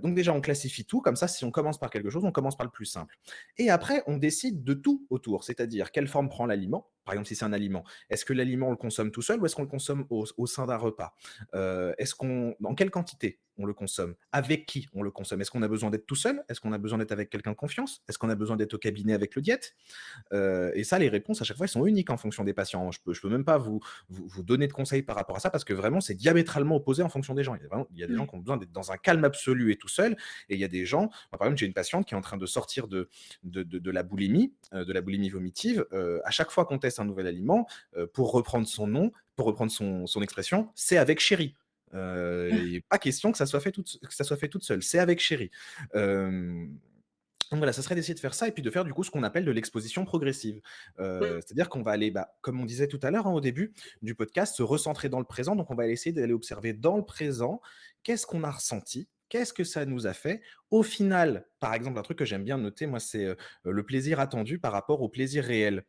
Donc déjà, on classifie tout, comme ça, si on commence par quelque chose, on commence par le plus simple. Et après, on décide de tout autour, c'est-à-dire quelle forme prend l'aliment? Par exemple, si c'est un aliment, est-ce que l'aliment, consomme tout seul ou est-ce qu'on le consomme au, sein d'un repas? Heu, Est-ce qu'on, dans quelle quantité? On le consomme? Avec qui on le consomme? Est-ce qu'on a besoin d'être tout seul? Est-ce qu'on a besoin d'être avec quelqu'un de confiance? Est-ce qu'on a besoin d'être au cabinet avec le diète? Heu et ça, les réponses à chaque fois, elles sont uniques en fonction des patients. Je peux je peux même pas vous vous vous donner de conseils par rapport à ça parce que vraiment c'est diamétralement opposé en fonction des gens. Il y a vraiment il y a des gens Ouais. qui ont besoin d'être dans un calme absolu et tout seul et il y a des gens moi, par exemple, j'ai une patiente qui est en train de sortir de de de de la boulimie, heu, de la boulimie vomitive. Heu, à chaque fois qu'on teste un nouvel aliment, pour reprendre son nom, pour reprendre son son expression, c'est avec chéri. Heu, il est pas question que ça soit fait toute que ça soit fait toute seule, c'est avec chéri. Donc voilà, ça serait d'essayer de faire ça et puis de faire du coup ce qu'on appelle de l'exposition progressive. Mmh. C'est-à-dire qu'on va aller, bah, comme on disait tout à l'heure, hein, au début du podcast, se recentrer dans le présent. Donc on va essayer d'aller observer dans le présent, qu'est-ce qu'on a ressenti? Qu'est-ce que ça nous a fait? Au final, par exemple, un truc que j'aime bien noter, moi, c'est, le plaisir attendu par rapport au plaisir réel.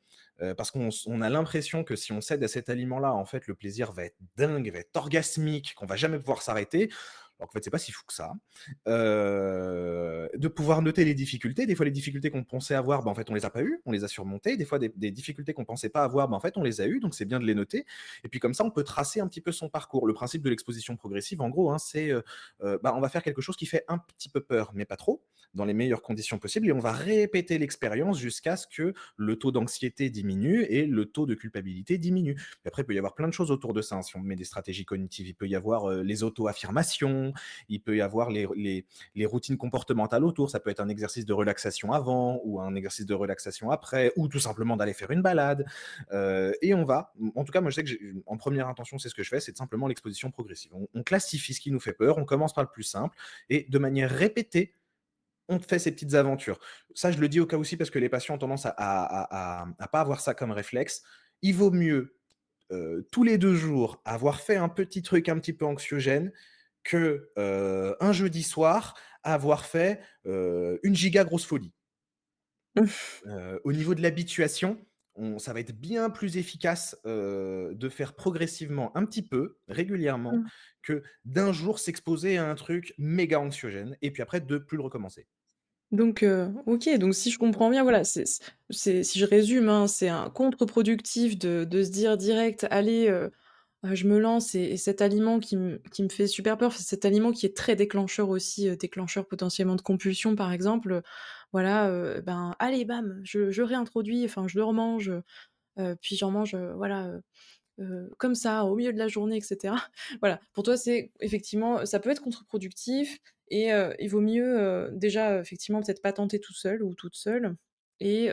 Parce qu'on a l'impression que si on cède à cet aliment-là, en fait, le plaisir va être dingue, va être orgasmique, qu'on va jamais pouvoir s'arrêter. Alors qu'en fait, c'est pas si fou que ça. Heu, de pouvoir noter les difficultés. Des fois, les difficultés qu'on pensait avoir, bah, en fait, on les a pas eues, on les a surmontées. Des fois, des difficultés qu'on pensait pas avoir, bah, en fait, on les a eues, donc c'est bien de les noter et puis comme ça, on peut tracer un petit peu son parcours. Le principe de l'exposition progressive, en gros, hein, c'est, heu, bah, on va faire quelque chose qui fait un petit peu peur, mais pas trop, dans les meilleures conditions possibles et on va répéter l'expérience jusqu'à ce que le taux d'anxiété diminue et le taux de culpabilité diminue. Après, il peut y avoir plein de choses autour de ça, hein, si on met des stratégies cognitives. Il peut y avoir, heu, les auto-affirmations, il peut y avoir les routines comportementales autour. Ça peut être un exercice de relaxation avant ou un exercice de relaxation après ou tout simplement d'aller faire une balade, heu et on va en tout cas, moi, je sais que en première intention, c'est ce que je fais, c'est simplement l'exposition progressive. On classifie ce qui nous fait peur, on commence par le plus simple et de manière répétée, on fait ces petites aventures. Ça, je le dis au cas aussi parce que les patients ont tendance à à à à pas avoir ça comme réflexe. Il vaut mieux, heu, tous les 2 jours, avoir fait un petit truc un petit peu anxiogène que, heu, un jeudi soir, avoir fait, heu, une giga grosse folie. Heu, au niveau de l'habituation, on ça va être bien plus efficace, de faire progressivement un petit peu, régulièrement, Mmh. que d'un jour s'exposer à un truc méga anxiogène et puis après de plus le recommencer. Donc OK, donc si je comprends bien, voilà, c'est si je résume, hein, c'est un contre-productif de de se dire direct: «Allez, je me lance et et cet aliment qui me fait super peur», cet aliment qui est très déclencheur aussi, heu, déclencheur potentiellement de compulsion par exemple, voilà, heu, ben, allez bam, je réintroduis, enfin je le remange, heu, puis j'en mange, voilà, comme ça, au milieu de la journée et cetera. Voilà, pour toi, c'est effectivement, ça peut être contre-productif et il vaut mieux, déjà, effectivement, peut-être pas tenter tout seul ou toute seule et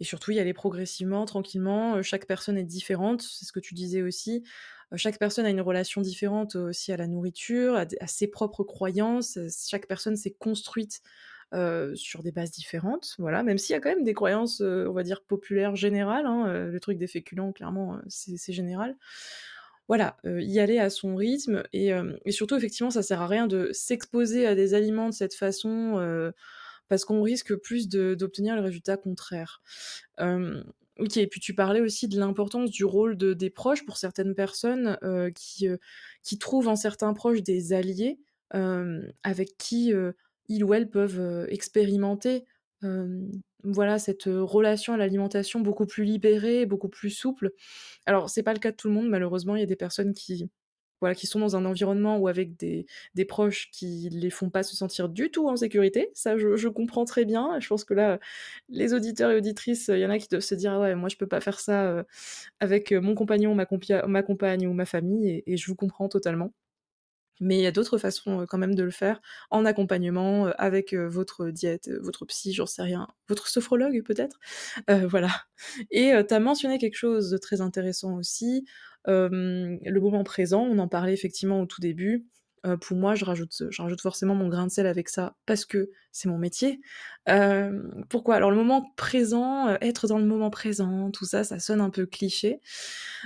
surtout y aller progressivement, tranquillement, chaque personne est différente, c'est ce que tu disais aussi. Chaque personne a une relation différente, aussi à la nourriture, à ses propres croyances, chaque personne s'est construite, sur des bases différentes, voilà, même s'il y a quand même des croyances, on va dire populaires générales, hein, le truc des féculents clairement, c'est général. Voilà, y aller à son rythme et surtout effectivement ça sert à rien de s'exposer à des aliments de cette façon, parce qu'on risque plus d'obtenir le résultat contraire. Hem, OK et puis tu parlais aussi de l'importance du rôle de des proches pour certaines personnes, heu, qui, heu, qui trouvent en certains proches des alliés, avec qui, ils ou elles peuvent, expérimenter, voilà cette, relation à l'alimentation beaucoup plus libérée, beaucoup plus souple. Alors c'est pas le cas de tout le monde malheureusement, il y a des personnes qui voilà, qui sont dans un environnement ou avec des des proches qui les font pas se sentir du tout en sécurité. Ça, je comprends très bien. Je pense que là, les auditeurs et auditrices, il y en a qui doivent se dire: «Ah ouais, moi je peux pas faire ça, heu, avec, heu, mon compagnon, ma ma compagne ou ma famille» et je vous comprends totalement. Mais il y a d'autres façons, heu, quand même de le faire, en accompagnement, avec, votre diète, votre psy, j'en sais rien, votre sophrologue peut-être? Voilà et tu as mentionné quelque chose de très intéressant aussi, le moment présent, on en parlait effectivement au tout début. Pour moi, je rajoute, je rajoute forcément mon grain de sel avec ça, parce que c'est mon métier. Pourquoi? Alors le moment présent, heu, être dans le moment présent, tout ça, ça sonne un peu cliché,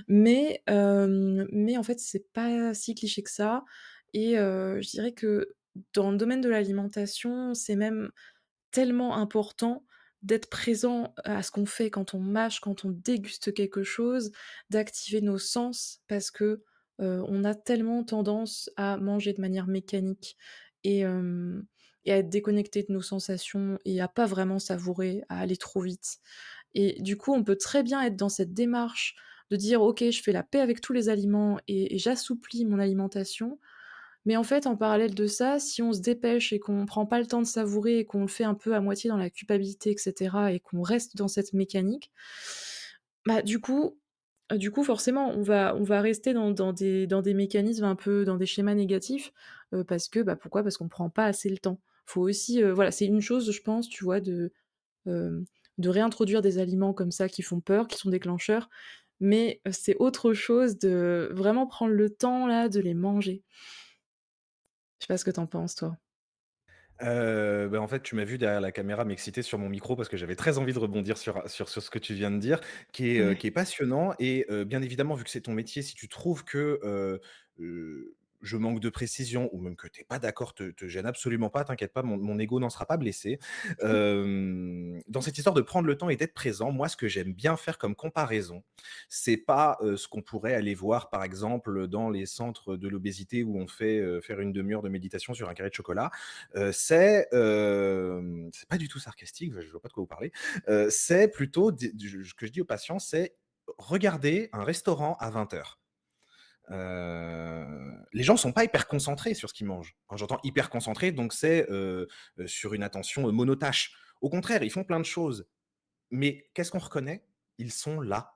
mais mais en fait, c'est pas si cliché que ça et je dirais que dans le domaine de l'alimentation, c'est même tellement important d'être présent à ce qu'on fait quand on mâche, quand on déguste quelque chose, d'activer nos sens parce que, on a tellement tendance à manger de manière mécanique et à être déconnecté de nos sensations et à pas vraiment savourer, à aller trop vite. Et du coup, on peut très bien être dans cette démarche de dire: «OK, je fais la paix avec tous les aliments et j'assouplis mon alimentation» Mais en fait, en parallèle de ça, si on se dépêche et qu'on prend pas le temps de savourer et qu'on le fait un peu à moitié dans la culpabilité et cetera et qu'on reste dans cette mécanique, bah, du coup heu, du coup, forcément, on va on va rester dans dans des dans des mécanismes un peu dans des schémas négatifs, heu, parce que, bah, pourquoi? Parce qu'on prend pas assez le temps. Faut aussi, heu, voilà, c'est une chose, je pense, tu vois, de, de réintroduire des aliments comme ça qui font peur, qui sont déclencheurs, mais c'est autre chose de vraiment prendre le temps, là, de les manger. Je sais pas ce que tu en penses, toi? Heu, bah, en fait, tu m'as vu derrière la caméra m'exciter sur mon micro parce que j'avais très envie de rebondir sur sur sur ce que tu viens de dire, qui est, heu, Ouais. qui est passionnant et heu, bien évidemment, vu que c'est ton métier, si tu trouves que, heu heu, je manque de précision ou même que tu es pas d'accord, te te gêne absolument pas, t'inquiète pas, mon mon ego n'en sera pas blessé. Hem, dans cette histoire de prendre le temps et d'être présent, moi, ce que j'aime bien faire comme comparaison, c'est pas, ce qu'on pourrait aller voir, par exemple, dans les centres de l'obésité où on fait, faire une demi heure de méditation sur un carré de chocolat. C'est, c'est pas du tout sarcastique, je vois pas de quoi vous parlez. C'est plutôt ce que je dis aux patients, c'est: «Regardez un restaurant à 20:00». Heu, les gens sont pas hyper concentrés sur ce qu'ils mangent. Quand j'entends hyper concentrés, donc c'est, heu heu, sur une attention, monotâche. Au contraire, ils font plein de choses, mais qu'est-ce qu'on reconnaît? Ils sont là.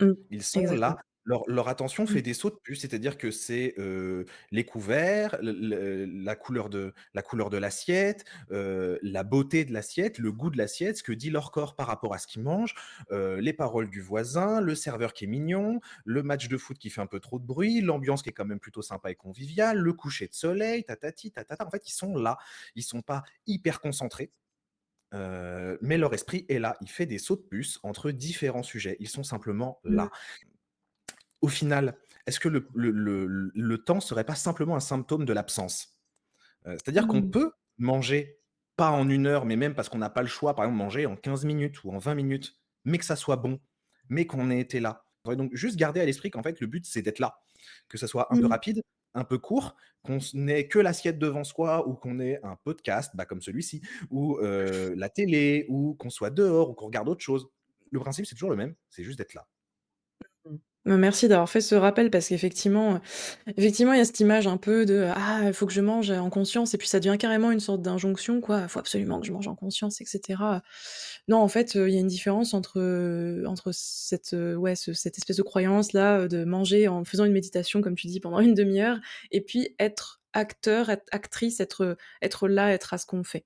Mmh. Ils sont là. Leur leur attention Mmh. fait des sauts de puce, c'est-à-dire que c'est, heu, les couverts, le le la couleur de la couleur de l'assiette, heu, la beauté de l'assiette, le goût de l'assiette, ce que dit leur corps par rapport à ce qu'ils mangent, heu, les paroles du voisin, le serveur qui est mignon, le match de foot qui fait un peu trop de bruit, l'ambiance qui est quand même plutôt sympa et conviviale, le coucher de soleil, tatati tatata. En fait, ils sont là. Ils sont pas hyper concentrés, heu, mais leur esprit est là. Il fait des sauts de puce entre différents sujets. Ils sont simplement Mmh. là. Au final, est-ce que le le le le temps serait pas simplement un symptôme de l'absence? Heu, c'est-à-dire qu'on Mmh. peut manger, pas en une heure, mais même parce qu'on n'a pas le choix, par exemple, manger en 15 minutes ou en 20 minutes, mais que ça soit bon, mais qu'on ait été là. Donc juste garder à l'esprit qu'en fait, le but, c'est d'être là. Que ça soit un peu Mmh. rapide, un peu court, qu'on n'ait que l'assiette devant soi ou qu'on ait un podcast, bah, comme celui-ci, ou heu, la télé, ou qu'on soit dehors ou qu'on regarde autre chose. Le principe, c'est toujours le même, c'est juste d'être là. Bah, merci d'avoir fait ce rappel parce qu'effectivement, heu, effectivement, il y a cette image un peu de: «Ah, il faut que je mange, en conscience» et puis ça devient carrément une sorte d'injonction, quoi. Il faut absolument que je mange en conscience et cetera. Non, en fait, heu, il y a une différence entre, entre cette, ouais, ce cette espèce de croyance-là, heu, de manger en faisant une méditation, comme tu dis, pendant une demi heure et puis être acteur, être actrice, être, être là, être à ce qu'on fait.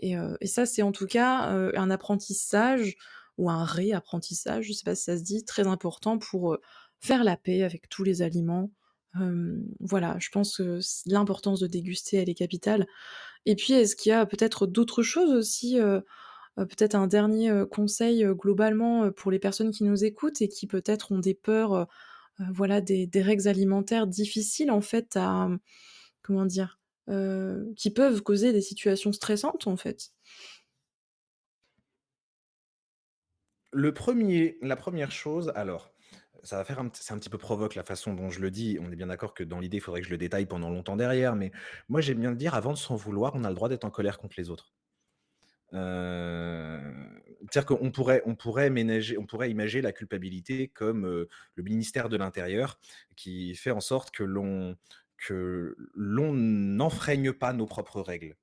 Et ça, c'est en tout cas, un apprentissage ou un réapprentissage, je sais pas si ça se dit, très important pour, faire la paix avec tous les aliments. Voilà, je pense que l'importance de déguster, elle est capitale. Et puis, est-ce qu'il y a peut-être d'autres choses aussi, peut-être un dernier, conseil, globalement, pour les personnes qui nous écoutent et qui peut-être ont des peurs, voilà, des des règles alimentaires difficiles en fait à, comment dire? Qui peuvent causer des situations stressantes, en fait? Le premier, la première chose, alors, ça va faire un c'est un petit peu provoque la façon dont je le dis. On est bien d'accord que dans l'idée, il faudrait que je le détaille pendant longtemps derrière, mais moi j'aime bien dire, avant de s'en vouloir, on a le droit d'être en colère contre les autres. Heu, c'est-à-dire qu'on pourrait on pourrait ménager on pourrait imager la culpabilité comme, heu, le ministère de l'Intérieur qui fait en sorte que l'on que l'on n'enfreigne pas nos propres règles.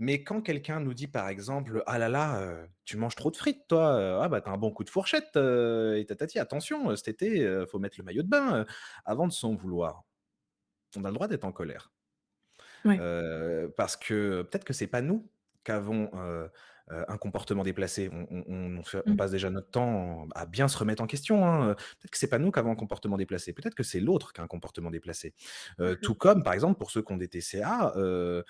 Mais quand quelqu'un nous dit par exemple: «Ah là là, heu, tu manges trop de frites toi, heu, ah bah, tu as un bon coup de fourchette, heu, et tatati, attention, cet été, faut mettre le maillot de bain», avant de s'en vouloir, on a le droit d'être en colère. Ouais. Parce que peut-être que c'est pas nous qu'avons, heu, un comportement déplacé. On on on fait on Mmh. passe déjà notre temps à bien se remettre en question, hein. Peut-être que c'est pas nous qui avons un comportement déplacé, peut-être que c'est l'autre qui a un comportement déplacé. Tout Mmh comme par exemple pour ceux qui ont des TCA, heu,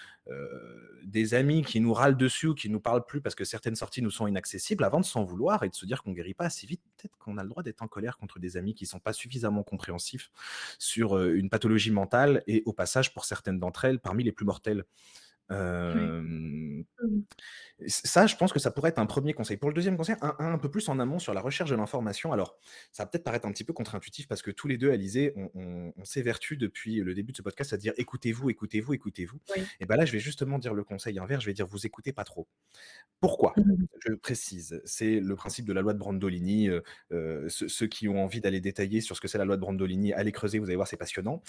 des amis qui nous râlent dessus ou qui nous parlent plus parce que certaines sorties nous sont inaccessibles, avant de s'en vouloir et de se dire qu'on guérit pas assez vite, peut-être qu'on a le droit d'être en colère contre des amis qui sont pas suffisamment compréhensifs sur, une pathologie mentale et au passage pour certaines d'entre elles, parmi les plus mortelles. Mmh. ça, je pense que ça pourrait être un 1er conseil. Pour le 2e conseil, un un un peu plus en amont sur la recherche de l'information. Alors, ça va peut-être paraître un petit peu contre-intuitif parce que tous les 2, Alizé, on on on s'évertue depuis le début de ce podcast à dire: «Écoutez-vous, écoutez-vous, écoutez-vous» Oui. et bah, là, je vais justement dire le conseil inverse, je vais dire: «Vous écoutez pas trop». Pourquoi? Mmh mh. Je précise, c'est le principe de la loi de Brandolini, ceux ceux qui ont envie d'aller détailler sur ce que c'est la loi de Brandolini, allez creuser, vous allez voir, c'est passionnant.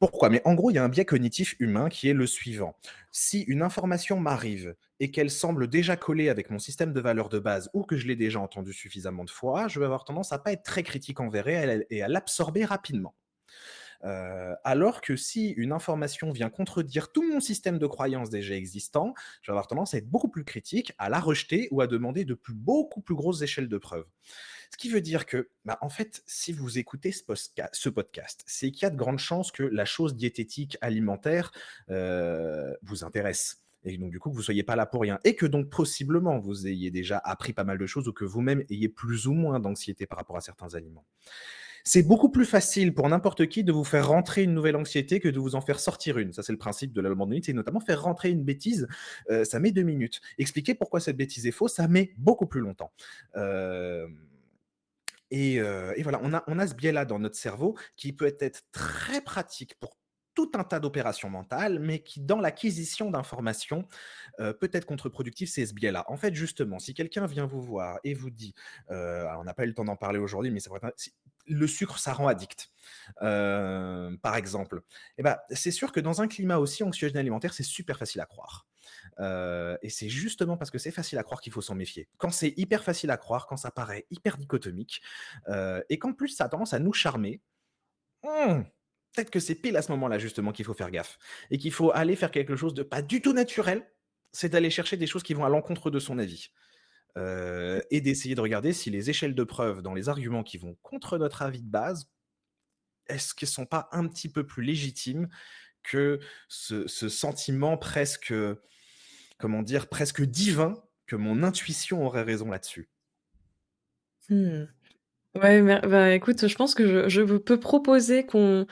Pourquoi? Mais en gros, il y a un biais cognitif humain qui est le suivant: si une information m'arrive et qu'elle semble déjà coller avec mon système de valeurs de base ou que je l'ai déjà entendue suffisamment de fois, je vais avoir tendance à pas être très critique envers elle et à l'absorber rapidement. Heu, alors que si une information vient contredire tout mon système de croyances déjà existant, je vais avoir tendance à être beaucoup plus critique, à la rejeter ou à demander de plus beaucoup plus grosses échelles de preuves. Ce qui veut dire que, bah, en fait, si vous écoutez ce podcast, c'est qu'il y a de grandes chances que la chose diététique alimentaire, heu, vous intéresse et donc du coup, que vous soyez pas là pour rien et que donc possiblement, vous ayez déjà appris pas mal de choses ou que vous-même ayez plus ou moins d'anxiété par rapport à certains aliments. C'est beaucoup plus facile pour n'importe qui de vous faire rentrer une nouvelle anxiété que de vous en faire sortir une. Ça, c'est le principe de la Brandolini, c'est notamment faire rentrer une bêtise, heu, ça met 2 minutes. Expliquer pourquoi cette bêtise est fausse, ça met beaucoup plus longtemps. Hem et voilà, on a ce biais-là dans notre cerveau qui peut être très pratique pour tout un tas d'opérations mentales, mais qui, dans l'acquisition d'informations, peut être contre-productif, c'est ce biais-là. En fait, justement, si quelqu'un vient vous voir et vous dit, on n'a pas eu le temps d'en parler aujourd'hui, mais le sucre, ça rend addict, par exemple et bah, c'est sûr que dans un climat aussi anxiogène alimentaire, c'est super facile à croire, heu et c'est justement parce que c'est facile à croire qu'il faut s'en méfier. Quand c'est hyper facile à croire, quand ça paraît hyper dichotomique, heu et qu'en plus ça a tendance à nous charmer, mmh, peut-être que c'est pile à ce moment-là justement qu'il faut faire gaffe et qu'il faut aller faire quelque chose de pas du tout naturel, c'est d'aller chercher des choses qui vont à l'encontre de son avis, heu et d'essayer de regarder si les échelles de preuves dans les arguments qui vont contre notre avis de base, est-ce qu'elles sont pas un petit peu plus légitimes que ce sentiment presque, comment dire? Presque divin que mon intuition aurait raison là-dessus. Mmh. Ouais, bah, écoute, je pense que je peux proposer qu'on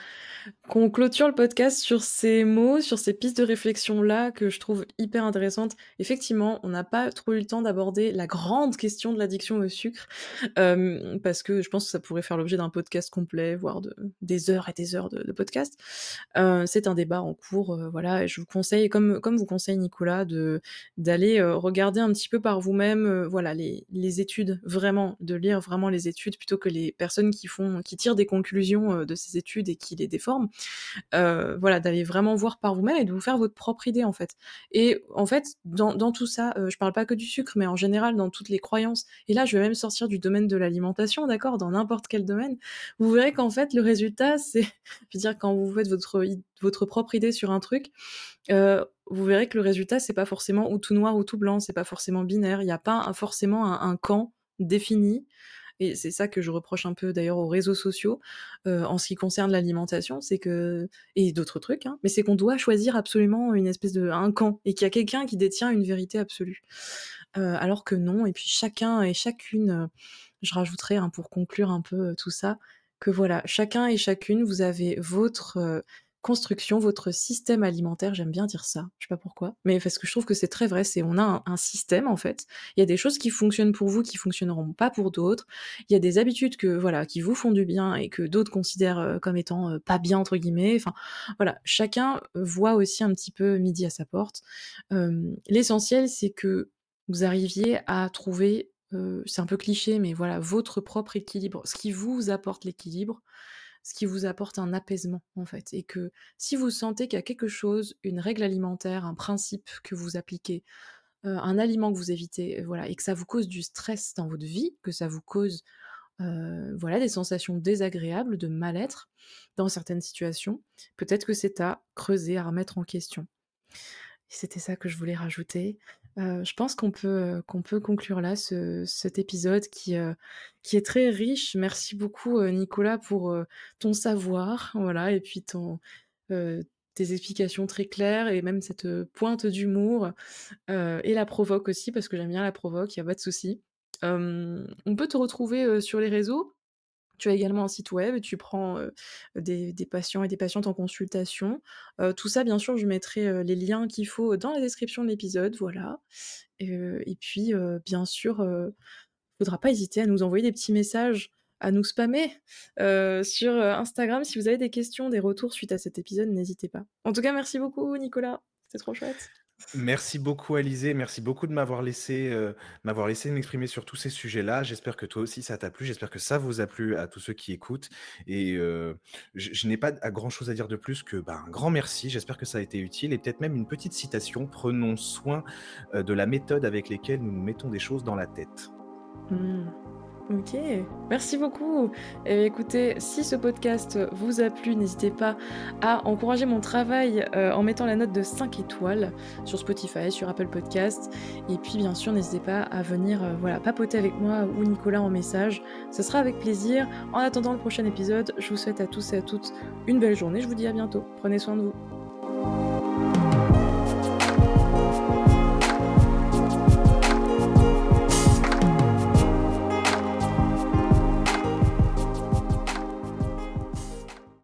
qu'on clôture le podcast sur ces mots, sur ces pistes de réflexion-là que je trouve hyper intéressantes. Effectivement, on n'a pas trop eu le temps d'aborder la grande question de l'addiction au sucre, hem, parce que je pense que ça pourrait faire l'objet d'un podcast complet, voire de des heures et des heures de podcast. Heu, c'est un débat en cours, heu, voilà et je vous conseille, comme comme vous conseille Nicolas, d'aller, regarder un petit peu par vous-même, voilà, les les études, vraiment, de lire vraiment les études plutôt que les personnes qui font qui tirent des conclusions, heu, de ces études et qui les déforment. Heu, voilà, d'aller vraiment voir par vous-même et de vous faire votre propre idée, en fait et en fait, dans dans tout ça, heu, je parle pas que du sucre, mais en général dans toutes les croyances et là, je vais même sortir du domaine de l'alimentation, d'accord? Dans n'importe quel domaine, vous verrez qu'en fait, le résultat, c'est je veux dire, quand vous faites votre votre propre idée sur un truc, vous verrez que le résultat, c'est pas forcément ou tout noir ou tout blanc, c'est pas forcément binaire. Il y a pas forcément un camp défini et c'est ça que je reproche un peu d'ailleurs aux réseaux sociaux, en ce qui concerne l'alimentation, c'est que et d'autres trucs, hein, mais c'est qu'on doit choisir absolument une espèce de un camp et qu'il y a quelqu'un qui détient une vérité absolue. Alors que non et puis chacun et chacune, je rajouterais, hein, pour conclure un peu, tout ça, que voilà, chacun et chacune, vous avez votre, construction, votre système alimentaire, j'aime bien dire ça, je sais pas pourquoi, mais parce que je trouve que c'est très vrai, c'est on a un système, en fait. Il y a des choses qui fonctionnent pour vous, qui fonctionneront pas pour d'autres. Il y a des habitudes que, voilà, qui vous font du bien et que d'autres considèrent, heu, comme étant, heu, «pas bien» entre guillemets, enfin, voilà. Chacun voit aussi un petit peu midi à sa porte. L'essentiel, c'est que vous arriviez à trouver, heu, c'est un peu cliché, mais voilà, votre propre équilibre, ce qui vous apporte l'équilibre, ce qui vous apporte un apaisement, en fait et que si vous sentez qu'il y a quelque chose, une règle alimentaire, un principe que vous appliquez, un aliment que vous évitez, voilà et que ça vous cause du stress dans votre vie, que ça vous cause, voilà, des sensations désagréables, de mal-être dans certaines situations, peut-être que c'est à creuser, à remettre en question. C'était ça que je voulais rajouter. Heu, je pense qu'on peut, qu'on peut conclure là ce cet épisode qui, heu, qui est très riche. Merci beaucoup, Nicolas pour, ton savoir, voilà et puis ton, tes explications très claires et même cette, pointe d'humour, et la provoque aussi parce que j'aime bien la provoque, il y a pas de souci. On peut te retrouver, sur les réseaux? Tu as également un site web tu prends, des patients et des patientes en consultation. Tout ça, bien sûr, je mettrai, les liens qu'il faut dans la description de l'épisode, voilà. Et puis, bien sûr, heu, faudra pas hésiter à nous envoyer des petits messages, à nous spammer, sur, Instagram si vous avez des questions, des retours suite à cet épisode, n'hésitez pas. En tout cas, merci beaucoup Nicolas, c'était trop chouette. Merci beaucoup Alizé, merci beaucoup de m'avoir laissé, heu, m'avoir laissé m'exprimer sur tous ces sujets-là. J'espère que toi aussi ça t'a plu, j'espère que ça vous a plu à tous ceux qui écoutent et heu, je n'ai pas grand chose à dire de plus que, bah, un grand merci. J'espère que ça a été utile et peut-être même une petite citation: «Prenons soin, heu, de la méthode avec lesquelles nous nous mettons des choses dans la tête». Mmh. OK, merci beaucoup. Et écoutez, si ce podcast vous a plu, n'hésitez pas à encourager mon travail, heu, en mettant la note de 5 étoiles sur Spotify, sur Apple Podcast et puis bien sûr, n'hésitez pas à venir, heu, voilà, papoter avec moi ou Nicolas en message. Ce sera avec plaisir. En attendant le prochain épisode, je vous souhaite à tous et à toutes une belle journée. Je vous dis à bientôt. Prenez soin de vous.